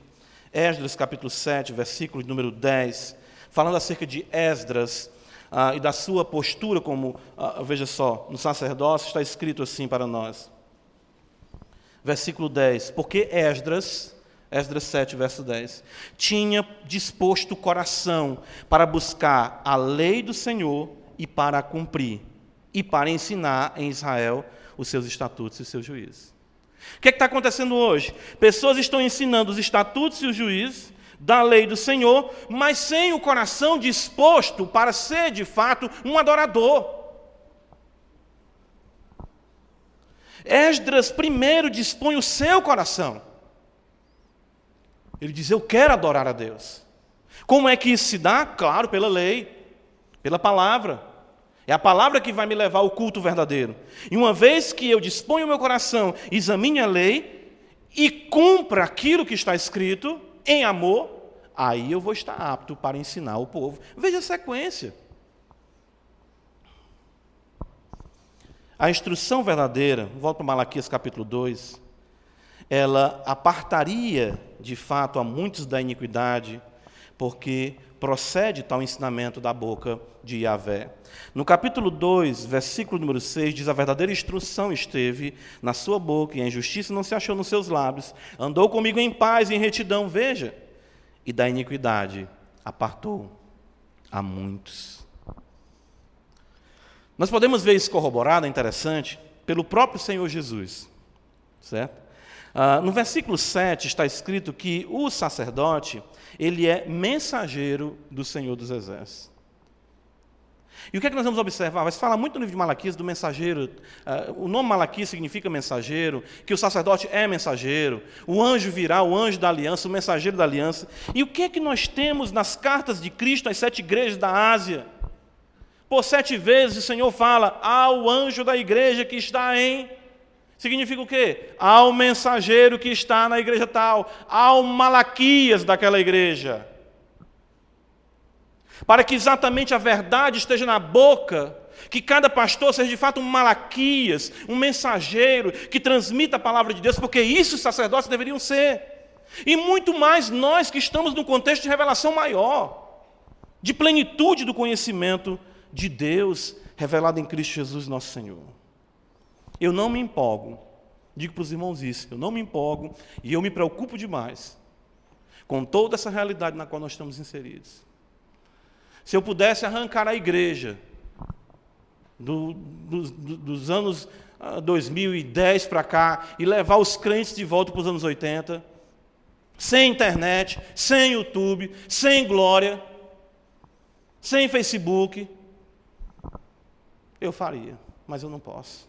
Esdras capítulo 7, versículo número 10, falando acerca de Esdras ah, e da sua postura como, ah, veja só, no sacerdócio está escrito assim para nós. Versículo 10, porque Esdras, Esdras 7, verso 10, tinha disposto o coração para buscar a lei do Senhor e para a cumprir, e para ensinar em Israel os seus estatutos e os seus juízes. O que é está acontecendo hoje? Pessoas estão ensinando os estatutos e os juízes da lei do Senhor, mas sem o coração disposto para ser de fato um adorador. Esdras primeiro dispõe o seu coração. Ele diz: Eu quero adorar a Deus. Como é que isso se dá? Claro, pela lei, pela palavra. É a palavra que vai me levar ao culto verdadeiro. E uma vez que eu disponho o meu coração, examine a lei e cumpra aquilo que está escrito em amor, aí eu vou estar apto para ensinar o povo. Veja a sequência. A instrução verdadeira, volto para Malaquias capítulo 2, ela apartaria de fato a muitos da iniquidade, porque procede tal ensinamento da boca de Yahvé. No capítulo 2, versículo número 6, diz: A verdadeira instrução esteve na sua boca, e a injustiça não se achou nos seus lábios. Andou comigo em paz e em retidão, veja, e da iniquidade apartou a muitos. Nós podemos ver isso corroborado, é interessante, pelo próprio Senhor Jesus, certo? Ah, no versículo 7 está escrito que o sacerdote, ele é mensageiro do Senhor dos Exércitos. E o que é que nós vamos observar? Vai se falar muito no livro de Malaquias do mensageiro. Uh, o nome Malaquias significa mensageiro, que o sacerdote é mensageiro, o anjo virá, o anjo da aliança, o mensageiro da aliança. E o que é que nós temos nas cartas de Cristo às sete igrejas da Ásia? Por sete vezes o Senhor fala ao anjo da igreja que está em Significa o quê? Ao mensageiro que está na igreja tal, ao Malaquias daquela igreja. Para que exatamente a verdade esteja na boca, que cada pastor seja de fato um Malaquias, um mensageiro que transmita a palavra de Deus, porque isso os sacerdotes deveriam ser. E muito mais nós que estamos num contexto de revelação maior, de plenitude do conhecimento de Deus revelado em Cristo Jesus, nosso Senhor. Eu não me empolgo. Digo para os irmãos isso, eu não me empolgo e eu me preocupo demais com toda essa realidade na qual nós estamos inseridos. Se eu pudesse arrancar a igreja do, do, do, dos anos 2010 ah, para cá e levar os crentes de volta para os anos 80, sem internet, sem YouTube, sem glória, sem Facebook, eu faria, mas eu não posso.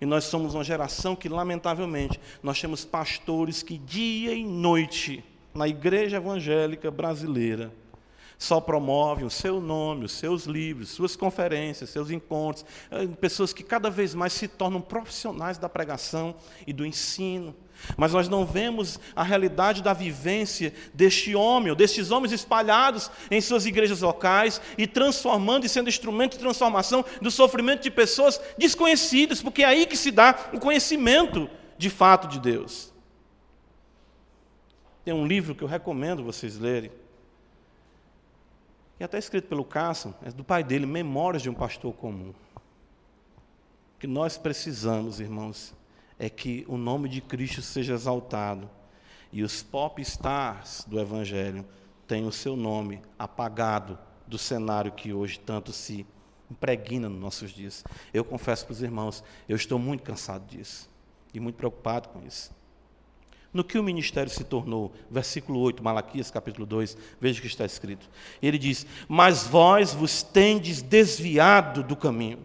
E nós somos uma geração que, lamentavelmente, nós temos pastores que dia e noite, na igreja evangélica brasileira, só promovem o seu nome, os seus livros, suas conferências, seus encontros, eh, pessoas que cada vez mais se tornam profissionais da pregação e do ensino. Mas nós não vemos a realidade da vivência deste homem, ou destes homens espalhados em suas igrejas locais e transformando e sendo instrumento de transformação do sofrimento de pessoas desconhecidas, porque é aí que se dá o conhecimento de fato de Deus. Tem um livro que eu recomendo vocês lerem, e até escrito pelo Cássio, é do pai dele, Memórias de um Pastor Comum. Que nós precisamos, irmãos, é que o nome de Cristo seja exaltado e os pop stars do Evangelho tenham o seu nome apagado do cenário que hoje tanto se impregna nos nossos dias. Eu confesso para os irmãos, eu estou muito cansado disso e muito preocupado com isso. No que o ministério se tornou, versículo 8, Malaquias capítulo 2, veja o que está escrito. Ele diz: Mas vós vos tendes desviado do caminho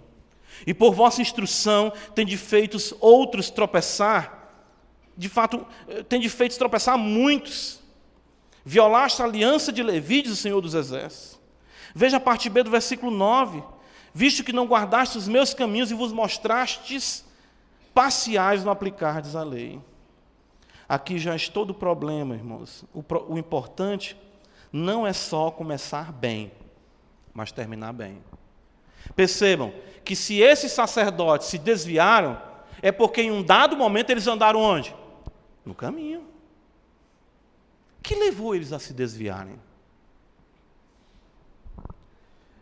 e por vossa instrução tem feito outros tropeçar. De fato, eh, tem feito tropeçar muitos. Violaste a aliança de Levi, diz o Senhor dos Exércitos. Veja a parte B do versículo 9. Visto que não guardaste os meus caminhos e vos mostrastes parciais no aplicardes a lei. Aqui já está todo o problema, irmãos. O, o importante não é só começar bem, mas terminar bem. Percebam que se esses sacerdotes se desviaram, é porque em um dado momento eles andaram onde? No caminho. que levou eles a se desviarem?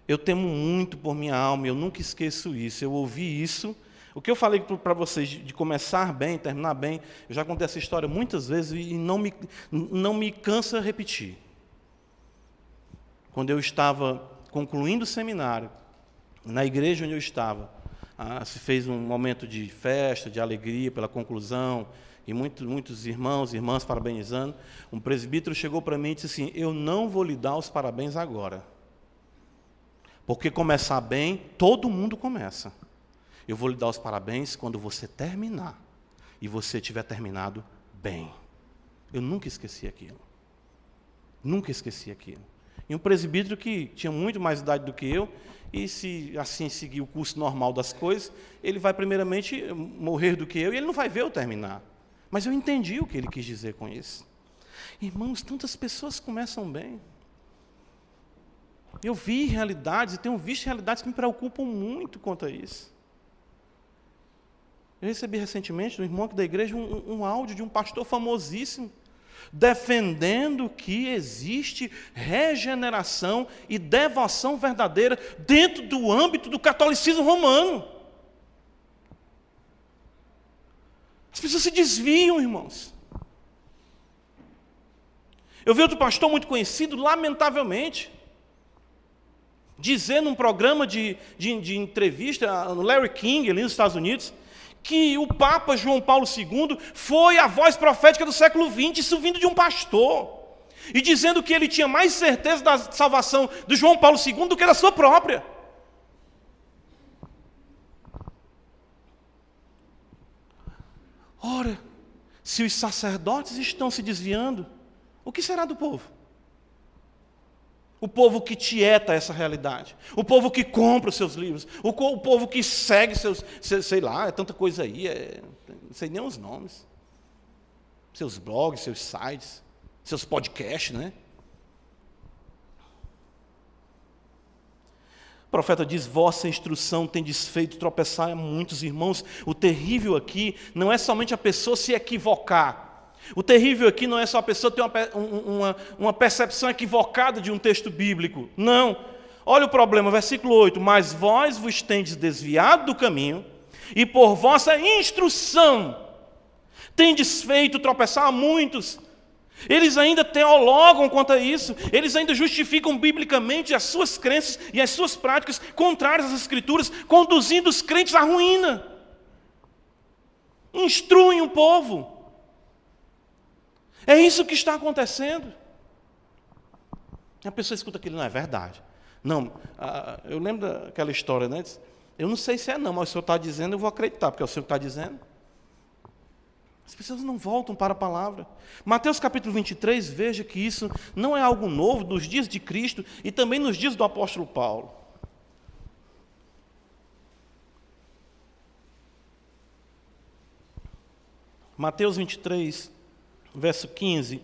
Eu temo muito por minha alma, eu nunca esqueço isso. Eu ouvi isso. O que eu falei para vocês de começar bem, terminar bem, eu já contei essa história muitas vezes e não me, não me cansa repetir. Quando eu estava concluindo o seminário, na igreja onde eu estava, ah, se fez um momento de festa, de alegria pela conclusão, e muitos, muitos irmãos e irmãs parabenizando. Um presbítero chegou para mim e disse assim: Eu não vou lhe dar os parabéns agora. Porque começar bem, todo mundo começa. Eu vou lhe dar os parabéns quando você terminar. E você tiver terminado bem. Eu nunca esqueci aquilo. Nunca esqueci aquilo. E um presbítero que tinha muito mais idade do que eu, e se assim seguir o curso normal das coisas, ele vai primeiramente morrer do que eu e ele não vai ver eu terminar. Mas eu entendi o que ele quis dizer com isso. Irmãos, tantas pessoas começam bem. Eu vi realidades e tenho visto realidades que me preocupam muito quanto a isso. Eu recebi recentemente do irmão aqui da igreja um, um áudio de um pastor famosíssimo defendendo que existe regeneração e devoção verdadeira dentro do âmbito do catolicismo romano. As pessoas se desviam, irmãos. Eu vi outro pastor muito conhecido, lamentavelmente, dizer num programa de, de, de entrevista, no Larry King, ali nos Estados Unidos, que o Papa João Paulo II foi a voz profética do século XX, isso vindo de um pastor. E dizendo que ele tinha mais certeza da salvação do João Paulo II do que da sua própria. Ora, se os sacerdotes estão se desviando, o que será do povo? O povo que tieta essa realidade. O povo que compra os seus livros. O, o povo que segue seus. Sei, sei lá, é tanta coisa aí. É, não sei nem os nomes. Seus blogs, seus sites, seus podcasts, né? O profeta diz: Vossa instrução tem desfeito tropeçar a muitos irmãos. O terrível aqui não é somente a pessoa se equivocar, o terrível aqui não é só a pessoa ter uma, uma, uma percepção equivocada de um texto bíblico. Não. Olha o problema, versículo 8: Mas vós vos tendes desviado do caminho, e por vossa instrução tendes feito tropeçar a muitos. Eles ainda teologam quanto a isso, eles ainda justificam biblicamente as suas crenças e as suas práticas contrárias às Escrituras, conduzindo os crentes à ruína. Instruem o povo. É isso que está acontecendo. A pessoa escuta aquilo, não é verdade. Não, ah, eu lembro daquela história, né? Eu não sei se é não, mas o senhor está dizendo, eu vou acreditar, porque é o senhor está dizendo. As pessoas não voltam para a palavra. Mateus capítulo 23, veja que isso não é algo novo nos dias de Cristo e também nos dias do apóstolo Paulo. Mateus 23, verso 15.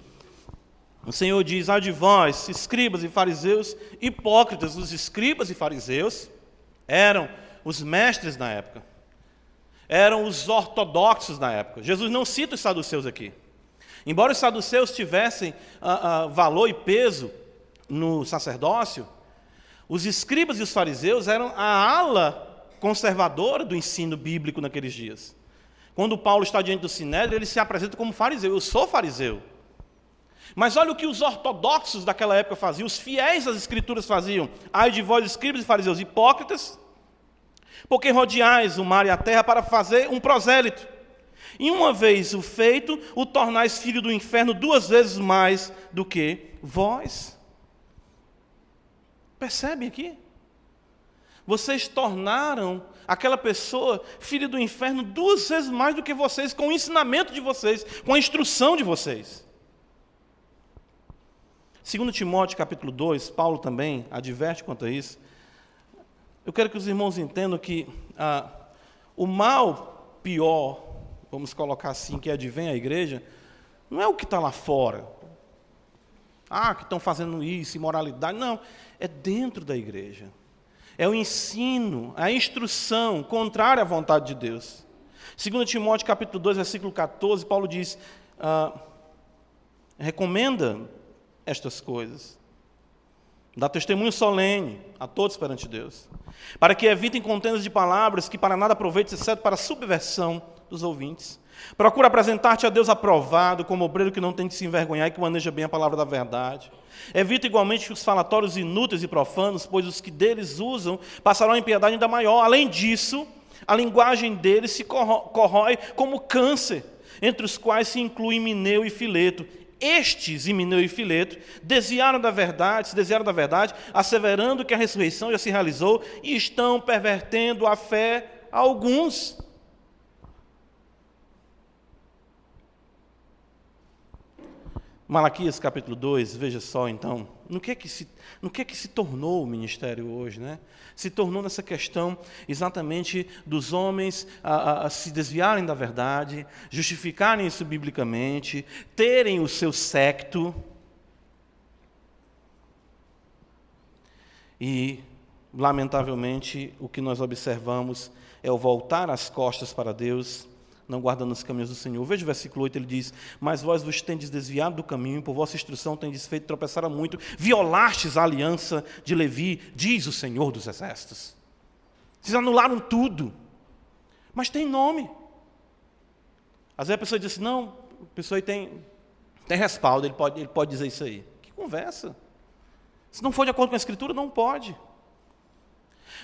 O Senhor diz: Ai de vós, escribas e fariseus, hipócritas, os escribas e fariseus eram os mestres na época eram os ortodoxos na época. Jesus não cita os saduceus aqui. Embora os saduceus tivessem ah, ah, valor e peso no sacerdócio, os escribas e os fariseus eram a ala conservadora do ensino bíblico naqueles dias. Quando Paulo está diante do sinédrio, ele se apresenta como fariseu. Eu sou fariseu. Mas olha o que os ortodoxos daquela época faziam, os fiéis às escrituras faziam. Ai de vós, escribas e fariseus hipócritas, porque rodeais o mar e a terra para fazer um prosélito. E uma vez o feito, o tornais filho do inferno duas vezes mais do que vós. Percebem aqui? Vocês tornaram aquela pessoa filho do inferno duas vezes mais do que vocês, com o ensinamento de vocês, com a instrução de vocês. Segundo Timóteo capítulo 2, Paulo também adverte quanto a isso. Eu quero que os irmãos entendam que ah, o mal pior, vamos colocar assim, que advém à igreja, não é o que está lá fora. Ah, que estão fazendo isso, imoralidade. Não, é dentro da igreja. É o ensino, a instrução contrária à vontade de Deus. Segundo Timóteo capítulo 2, versículo 14, Paulo diz, ah, recomenda estas coisas. Dá testemunho solene a todos perante Deus, para que evitem contendas de palavras que para nada aproveitem, exceto para a subversão dos ouvintes. Procura apresentar-te a Deus aprovado, como obreiro que não tem de se envergonhar e que maneja bem a palavra da verdade. Evita igualmente os falatórios inúteis e profanos, pois os que deles usam passarão a impiedade ainda maior. Além disso, a linguagem deles se corrói como câncer, entre os quais se incluem Mineu e Fileto, estes, Himeneu e Fileto, desviaram da verdade, se desviaram da verdade, asseverando que a ressurreição já se realizou e estão pervertendo a fé a alguns. Malaquias capítulo 2, veja só então, no que é que se, no que é que se tornou o ministério hoje, né? Se tornou nessa questão exatamente dos homens a, a, a se desviarem da verdade, justificarem isso biblicamente, terem o seu secto e, lamentavelmente, o que nós observamos é o voltar as costas para Deus não guardando os caminhos do Senhor. Veja o versículo 8, ele diz: Mas vós vos tendes desviado do caminho, por vossa instrução tendes feito tropeçar a muito, violastes a aliança de Levi, diz o Senhor dos Exércitos. Vocês anularam tudo, mas tem nome. Às vezes a pessoa diz assim: Não, a pessoa tem, tem respaldo, ele pode, ele pode dizer isso aí. Que conversa. Se não for de acordo com a Escritura, não pode.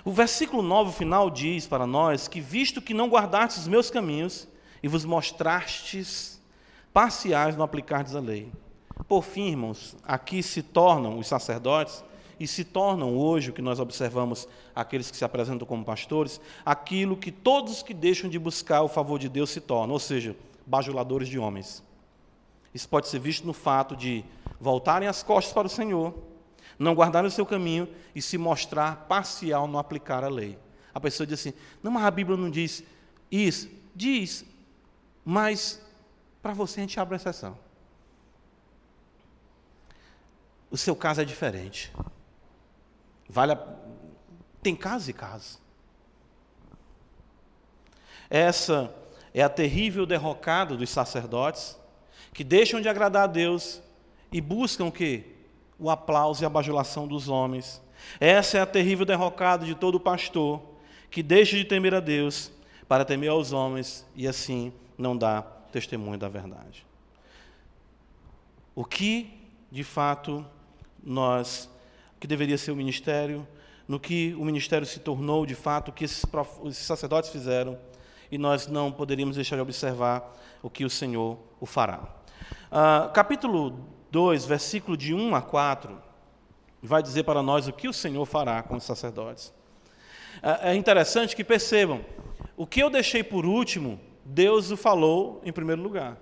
O versículo 9 final diz para nós que, visto que não guardastes os meus caminhos e vos mostrastes parciais no aplicardes a lei. Por fim, irmãos, aqui se tornam os sacerdotes e se tornam hoje o que nós observamos aqueles que se apresentam como pastores, aquilo que todos que deixam de buscar o favor de Deus se tornam, ou seja, bajuladores de homens. Isso pode ser visto no fato de voltarem as costas para o Senhor, não guardar o seu caminho e se mostrar parcial no aplicar a lei. A pessoa diz assim: não, mas a Bíblia não diz isso. Diz, mas para você a gente abre exceção. O seu caso é diferente. Vale a... Tem casos e casos. Essa é a terrível derrocada dos sacerdotes que deixam de agradar a Deus e buscam o quê? o aplauso e a bajulação dos homens. Essa é a terrível derrocada de todo pastor que deixa de temer a Deus para temer aos homens e assim não dá testemunho da verdade. O que, de fato, nós, que deveria ser o ministério, no que o ministério se tornou, de fato, o que esses, esses sacerdotes fizeram, e nós não poderíamos deixar de observar o que o Senhor o fará. Uh, capítulo 2, versículo de 1 a 4, vai dizer para nós o que o Senhor fará com os sacerdotes. É, é interessante que percebam, o que eu deixei por último, Deus o falou em primeiro lugar.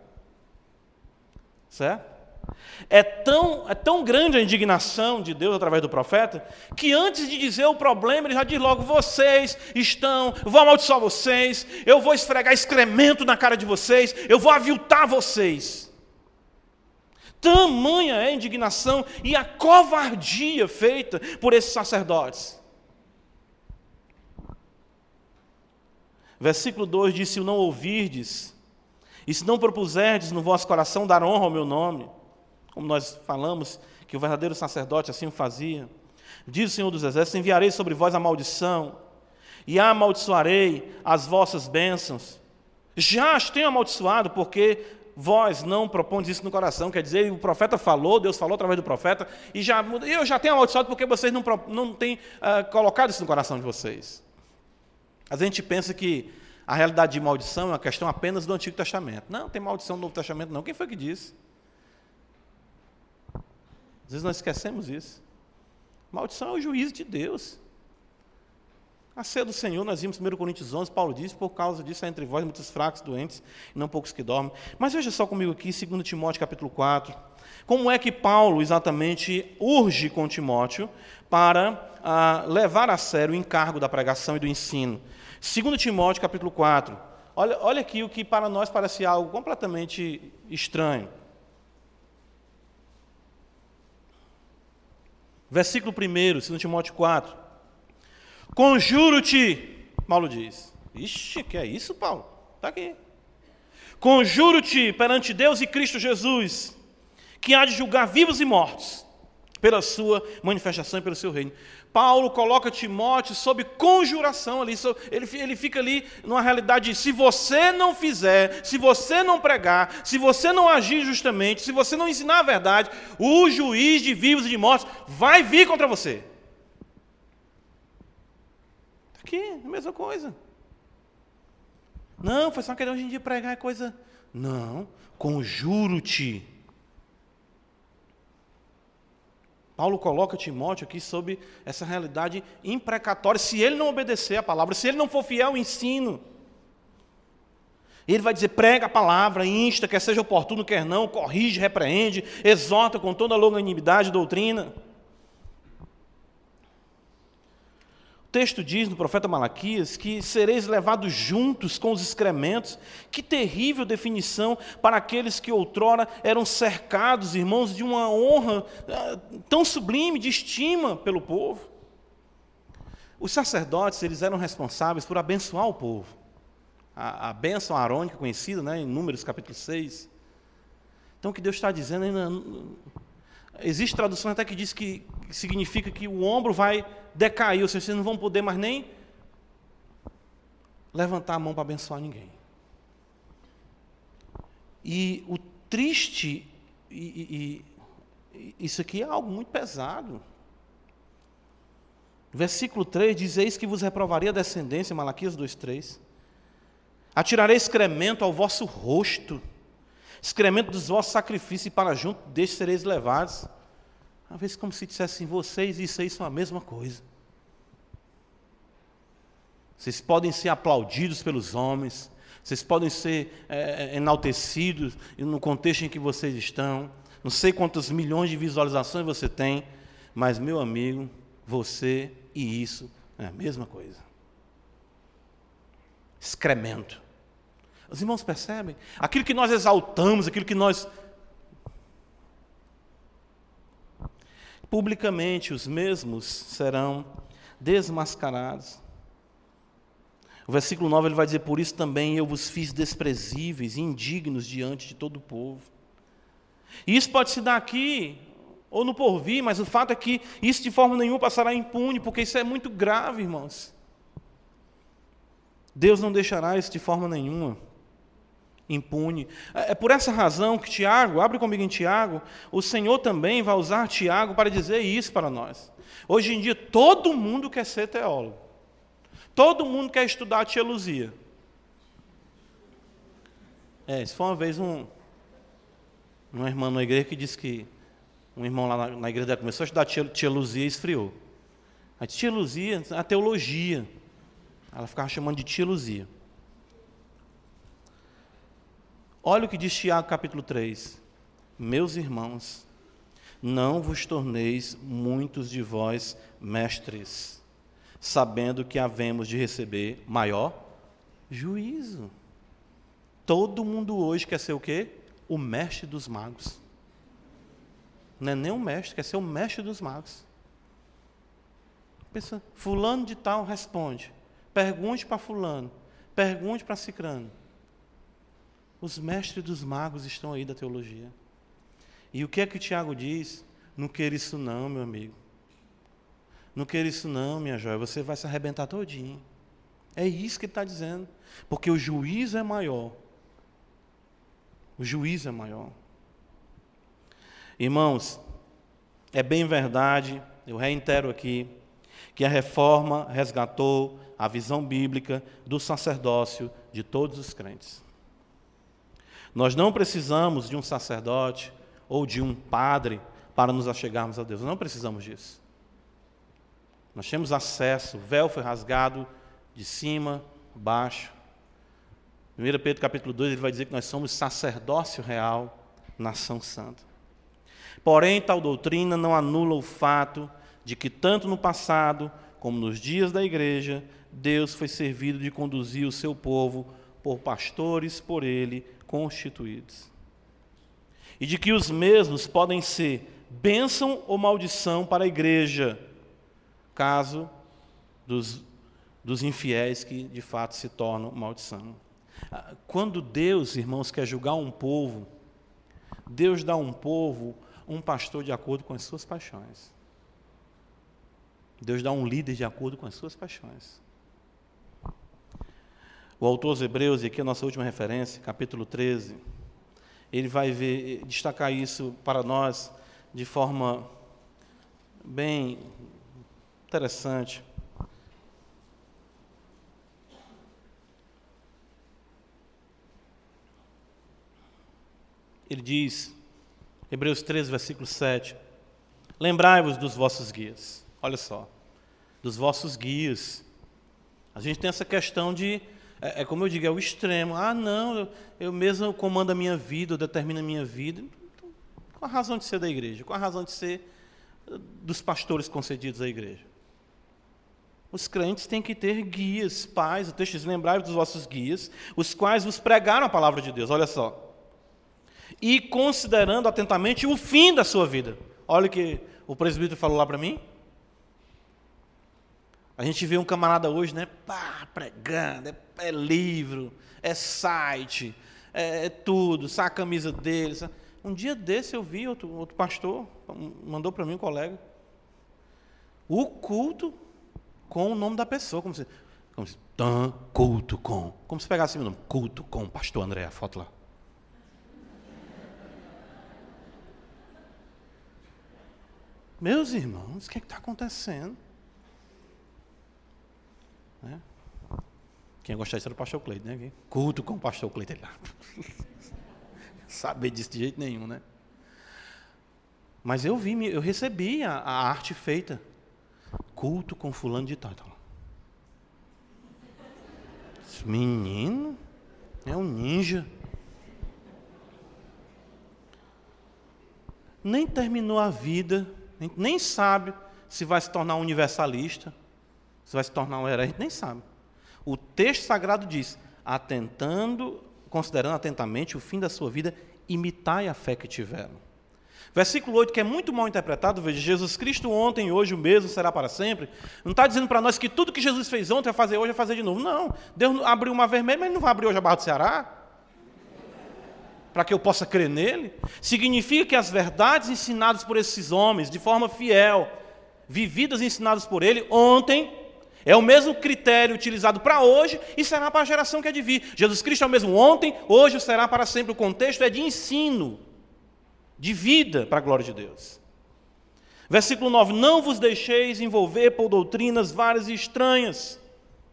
Certo? É tão, é tão grande a indignação de Deus através do profeta, que antes de dizer o problema, ele já diz logo: vocês estão, eu vou amaldiçoar vocês, eu vou esfregar excremento na cara de vocês, eu vou aviltar vocês. Tamanha é a indignação e a covardia feita por esses sacerdotes. Versículo 2 diz: Se não ouvirdes, e se não propuserdes no vosso coração dar honra ao meu nome, como nós falamos que o verdadeiro sacerdote assim o fazia, diz o Senhor dos Exércitos: enviarei sobre vós a maldição, e amaldiçoarei as vossas bênçãos. Já as tenho amaldiçoado, porque vós não propondes isso no coração. Quer dizer, o profeta falou, Deus falou através do profeta, e já, eu já tenho amaldiçoado porque vocês não, não têm uh, colocado isso no coração de vocês. A gente pensa que a realidade de maldição é uma questão apenas do Antigo Testamento. Não, tem maldição no Novo Testamento, não. Quem foi que disse? Às vezes nós esquecemos isso. Maldição é o juízo de Deus. A ceia do Senhor, nós vimos 1 Coríntios 11, Paulo diz, por causa disso há entre vós muitos fracos, doentes, e não poucos que dormem. Mas veja só comigo aqui, 2 Timóteo capítulo 4, como é que Paulo exatamente urge com Timóteo para ah, levar a sério o encargo da pregação e do ensino. 2 Timóteo capítulo 4, olha, olha aqui o que para nós parece algo completamente estranho. Versículo 1, 2 Timóteo 4. Conjuro-te, Paulo diz. Ixi, que é isso, Paulo? Está aqui. Conjuro-te perante Deus e Cristo Jesus, que há de julgar vivos e mortos, pela sua manifestação e pelo seu reino. Paulo coloca Timóteo sob conjuração ali, ele, ele fica ali numa realidade de se você não fizer, se você não pregar, se você não agir justamente, se você não ensinar a verdade, o juiz de vivos e de mortos vai vir contra você. Aqui, é a mesma coisa. Não, foi só querer hoje em dia pregar é coisa. Não, conjuro-te. Paulo coloca Timóteo aqui sob essa realidade imprecatória. Se ele não obedecer a palavra, se ele não for fiel ao ensino, ele vai dizer: prega a palavra, insta, quer seja oportuno, quer não, corrige, repreende, exorta com toda a longanimidade doutrina. O texto diz no profeta Malaquias que sereis levados juntos com os excrementos. Que terrível definição para aqueles que outrora eram cercados, irmãos, de uma honra ah, tão sublime, de estima pelo povo. Os sacerdotes, eles eram responsáveis por abençoar o povo. A, a bênção arônica conhecida né, em Números capítulo 6. Então o que Deus está dizendo ainda. Existe tradução até que diz que significa que o ombro vai decair, ou seja, vocês não vão poder mais nem levantar a mão para abençoar ninguém. E o triste, e, e, e, isso aqui é algo muito pesado. Versículo 3 diz: Eis que vos reprovaria a descendência, Malaquias 2,3. Atirarei excremento ao vosso rosto, excremento dos vossos sacrifícios, para junto destes sereis levados. Às vezes, como se dissessem, vocês e isso aí são a mesma coisa. Vocês podem ser aplaudidos pelos homens, vocês podem ser é, enaltecidos no contexto em que vocês estão. Não sei quantos milhões de visualizações você tem, mas, meu amigo, você e isso é a mesma coisa. Excremento. Os irmãos percebem? Aquilo que nós exaltamos, aquilo que nós Publicamente os mesmos serão desmascarados. O versículo 9 ele vai dizer: Por isso também eu vos fiz desprezíveis indignos diante de todo o povo. E isso pode se dar aqui ou no porvir, mas o fato é que isso de forma nenhuma passará impune, porque isso é muito grave, irmãos. Deus não deixará isso de forma nenhuma impune. É, é por essa razão que Tiago, abre comigo em Tiago, o Senhor também vai usar Tiago para dizer isso para nós. Hoje em dia, todo mundo quer ser teólogo. Todo mundo quer estudar teologia. É, isso foi uma vez um, uma irmã na igreja que disse que um irmão lá na, na igreja dela começou a estudar Luzia e esfriou. A tia Luzia, a teologia. Ela ficava chamando de tia Olha o que diz Tiago capítulo 3. Meus irmãos, não vos torneis muitos de vós mestres, sabendo que havemos de receber maior juízo. Todo mundo hoje quer ser o quê? O mestre dos magos. Não é nem o mestre, quer ser o mestre dos magos. Pensa, fulano de tal responde. Pergunte para fulano. Pergunte para cicrano. Os mestres dos magos estão aí da teologia. E o que é que Tiago diz? Não queira isso não, meu amigo. Não queira isso não, minha joia. Você vai se arrebentar todinho. É isso que ele está dizendo. Porque o juízo é maior. O juízo é maior. Irmãos, é bem verdade, eu reitero aqui, que a reforma resgatou a visão bíblica do sacerdócio de todos os crentes. Nós não precisamos de um sacerdote ou de um padre para nos achegarmos a Deus. Não precisamos disso. Nós temos acesso, o véu foi rasgado de cima, baixo. 1 Pedro capítulo 2, ele vai dizer que nós somos sacerdócio real, nação santa. Porém, tal doutrina não anula o fato de que tanto no passado como nos dias da igreja, Deus foi servido de conduzir o seu povo por pastores por ele constituídos e de que os mesmos podem ser bênção ou maldição para a igreja, caso dos, dos infiéis que de fato se tornam maldição. Ah, quando Deus, irmãos, quer julgar um povo, Deus dá um povo um pastor de acordo com as suas paixões. Deus dá um líder de acordo com as suas paixões. O autor aos Hebreus, e aqui é a nossa última referência, capítulo 13, ele vai ver, destacar isso para nós de forma bem interessante. Ele diz, Hebreus 13, versículo 7, Lembrai-vos dos vossos guias. Olha só, dos vossos guias. A gente tem essa questão de é, é, como eu digo, é o extremo. Ah, não, eu, eu mesmo comando a minha vida, eu determino a minha vida. Então, qual a razão de ser da igreja? Qual a razão de ser eh, dos pastores concedidos à igreja? Os crentes têm que ter guias, pais. O texto diz: lembrai dos vossos guias, os quais vos pregaram a palavra de Deus. Olha só. E considerando atentamente o fim da sua vida. Olha o que o presbítero falou lá para mim. A gente vê um camarada hoje, né? Pá, pregando, é, é livro, é site, é, é, tudo, saca a camisa dele. Um dia desse eu vi outro, outro pastor, mandou para mim um colega, o culto com o nome da pessoa, como se, como se tan, culto com, como se pegasse o nome, culto com, pastor André, a foto lá. Meus irmãos, o que é está acontecendo? Né? Quem gostar disso era o pastor Cleide, né? Culto com o pastor Cleide. Ele... Saber disso de jeito nenhum, né? Mas eu vi, eu recebi a, a arte feita. Culto com fulano de tal. Esse menino é um ninja. Nem terminou a vida, nem, nem sabe se vai se tornar universalista. Você vai se tornar um gente nem sabe. O texto sagrado diz: atentando, considerando atentamente o fim da sua vida, imitai a fé que tiveram. Versículo 8, que é muito mal interpretado, veja, Jesus Cristo ontem hoje o mesmo será para sempre. Não está dizendo para nós que tudo que Jesus fez ontem vai fazer hoje, vai fazer de novo. Não, Deus abriu uma vermelha, mas não vai abrir hoje a Barra do Ceará. Para que eu possa crer nele. Significa que as verdades ensinadas por esses homens, de forma fiel, vividas e ensinadas por ele, ontem, é o mesmo critério utilizado para hoje e será para a geração que é de vir. Jesus Cristo é o mesmo ontem, hoje será para sempre. O contexto é de ensino, de vida para a glória de Deus. Versículo 9: Não vos deixeis envolver por doutrinas várias e estranhas.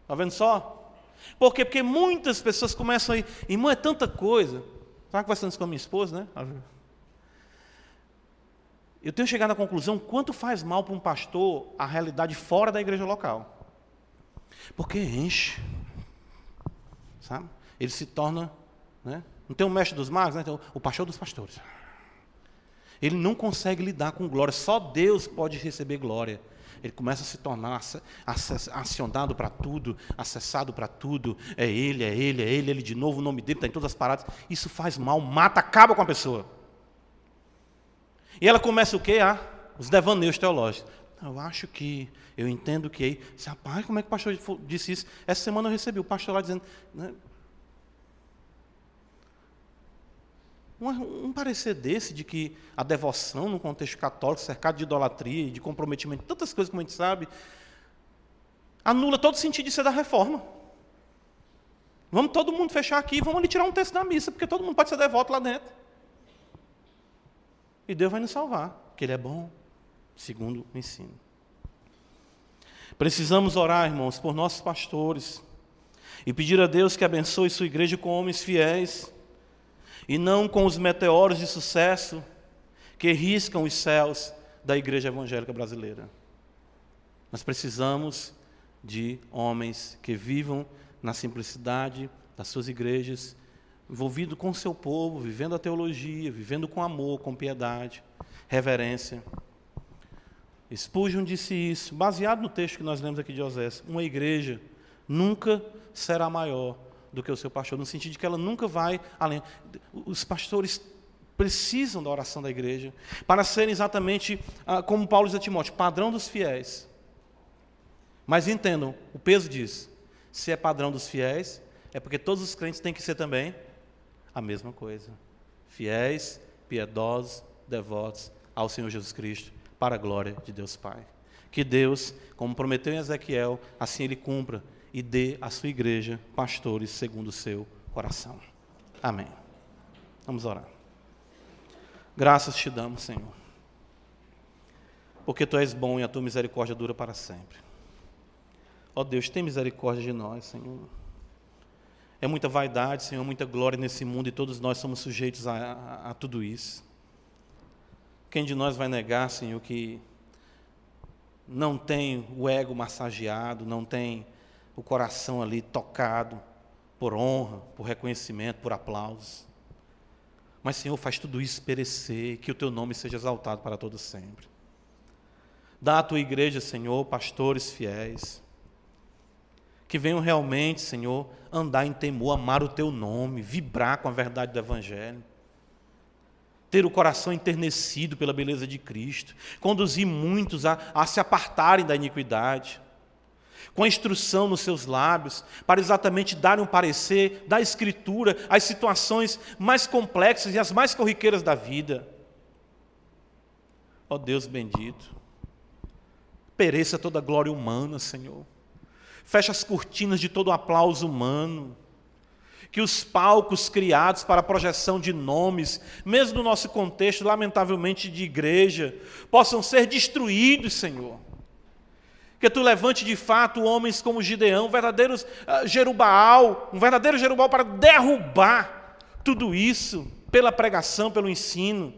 Está vendo só? Por quê? Porque muitas pessoas começam aí, irmão, é tanta coisa. Estava conversando com a minha esposa, né? eu tenho chegado à conclusão quanto faz mal para um pastor a realidade fora da igreja local. Porque enche. Sabe? Ele se torna. Né? Não tem o mestre dos magos, né? tem o pastor dos pastores. Ele não consegue lidar com glória, só Deus pode receber glória. Ele começa a se tornar acionado para tudo, acessado para tudo. É ele, é ele, é ele, ele de novo, o nome dele está em todas as paradas. Isso faz mal, mata, acaba com a pessoa. E ela começa o quê? Ah, os devaneios teológicos. Eu acho que, eu entendo que. Rapaz, como é que o pastor disse isso? Essa semana eu recebi o pastor lá dizendo. Né, um, um, parecer desse, de que a devoção no contexto católico, cercado de idolatria e de comprometimento, tantas coisas como a gente sabe, anula todo sentido de ser da reforma. Vamos todo mundo fechar aqui, vamos ali tirar um texto da missa, porque todo mundo pode ser devoto lá dentro. E Deus vai nos salvar, porque Ele é bom, segundo o ensino. Precisamos orar, irmãos, por nossos pastores e pedir a Deus que abençoe sua igreja com homens fiéis e não com os meteoros de sucesso que riscam os céus da igreja evangélica brasileira. Nós precisamos de homens que vivam na simplicidade das suas igrejas envolvido com o seu povo, vivendo a teologia, vivendo com amor, com piedade, reverência. Spurgeon disse isso, baseado no texto que nós lemos aqui de Osés. Uma igreja nunca será maior do que o seu pastor, no sentido de que ela nunca vai além. Os pastores precisam da oração da igreja para serem exatamente, ah, como Paulo diz a Timóteo, padrão dos fiéis. Mas entendam, o peso disso. Se é padrão dos fiéis, é porque todos os crentes têm que ser também a mesma coisa. Fiéis, piedosos, devotos ao Senhor Jesus Cristo, para a glória de Deus Pai. Que Deus, como prometeu em Ezequiel, assim Ele cumpra e dê à sua igreja pastores segundo o seu coração. Amém. Vamos orar. Graças te damos, Senhor, porque Tu és bom e a Tua misericórdia dura para sempre. Ó Deus, tem misericórdia de nós, Senhor. É muita vaidade, Senhor, muita glória nesse mundo e todos nós somos sujeitos a, a, a tudo isso. Quem de nós vai negar, Senhor, que não tem o ego massageado, não tem o coração ali tocado por honra, por reconhecimento, por aplausos. Mas, Senhor, faz tudo isso perecer, que o teu nome seja exaltado para todo sempre. Dá à tua igreja, Senhor, pastores fiéis, que venham realmente, Senhor, andar em temor, amar o teu nome, vibrar com a verdade do Evangelho, ter o coração enternecido pela beleza de Cristo, conduzir muitos a, a se apartarem da iniquidade, com a instrução nos seus lábios, para exatamente dar um parecer da Escritura às situações mais complexas e as mais corriqueiras da vida. Ó oh Deus bendito, pereça toda a glória humana, Senhor fecha as cortinas de todo o aplauso humano, que os palcos criados para a projeção de nomes, mesmo no nosso contexto, lamentavelmente de igreja, possam ser destruídos, Senhor. Que tu levante de fato homens como Gideão, verdadeiros uh, Jerubaal, um verdadeiro Jerubaal para derrubar tudo isso pela pregação, pelo ensino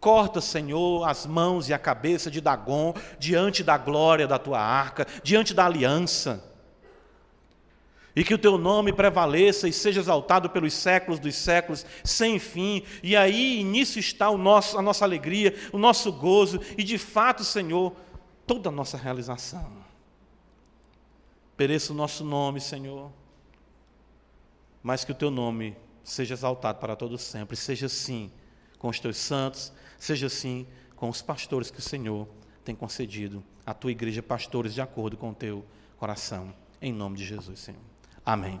Corta, Senhor, as mãos e a cabeça de Dagon diante da glória da tua arca, diante da aliança. E que o teu nome prevaleça e seja exaltado pelos séculos dos séculos, sem fim. E aí, nisso está o nosso, a nossa alegria, o nosso gozo e, de fato, Senhor, toda a nossa realização. Pereça o nosso nome, Senhor, mas que o teu nome seja exaltado para todo sempre. Seja assim com os teus santos, Seja assim com os pastores que o Senhor tem concedido à tua igreja, pastores de acordo com o teu coração. Em nome de Jesus, Senhor. Amém.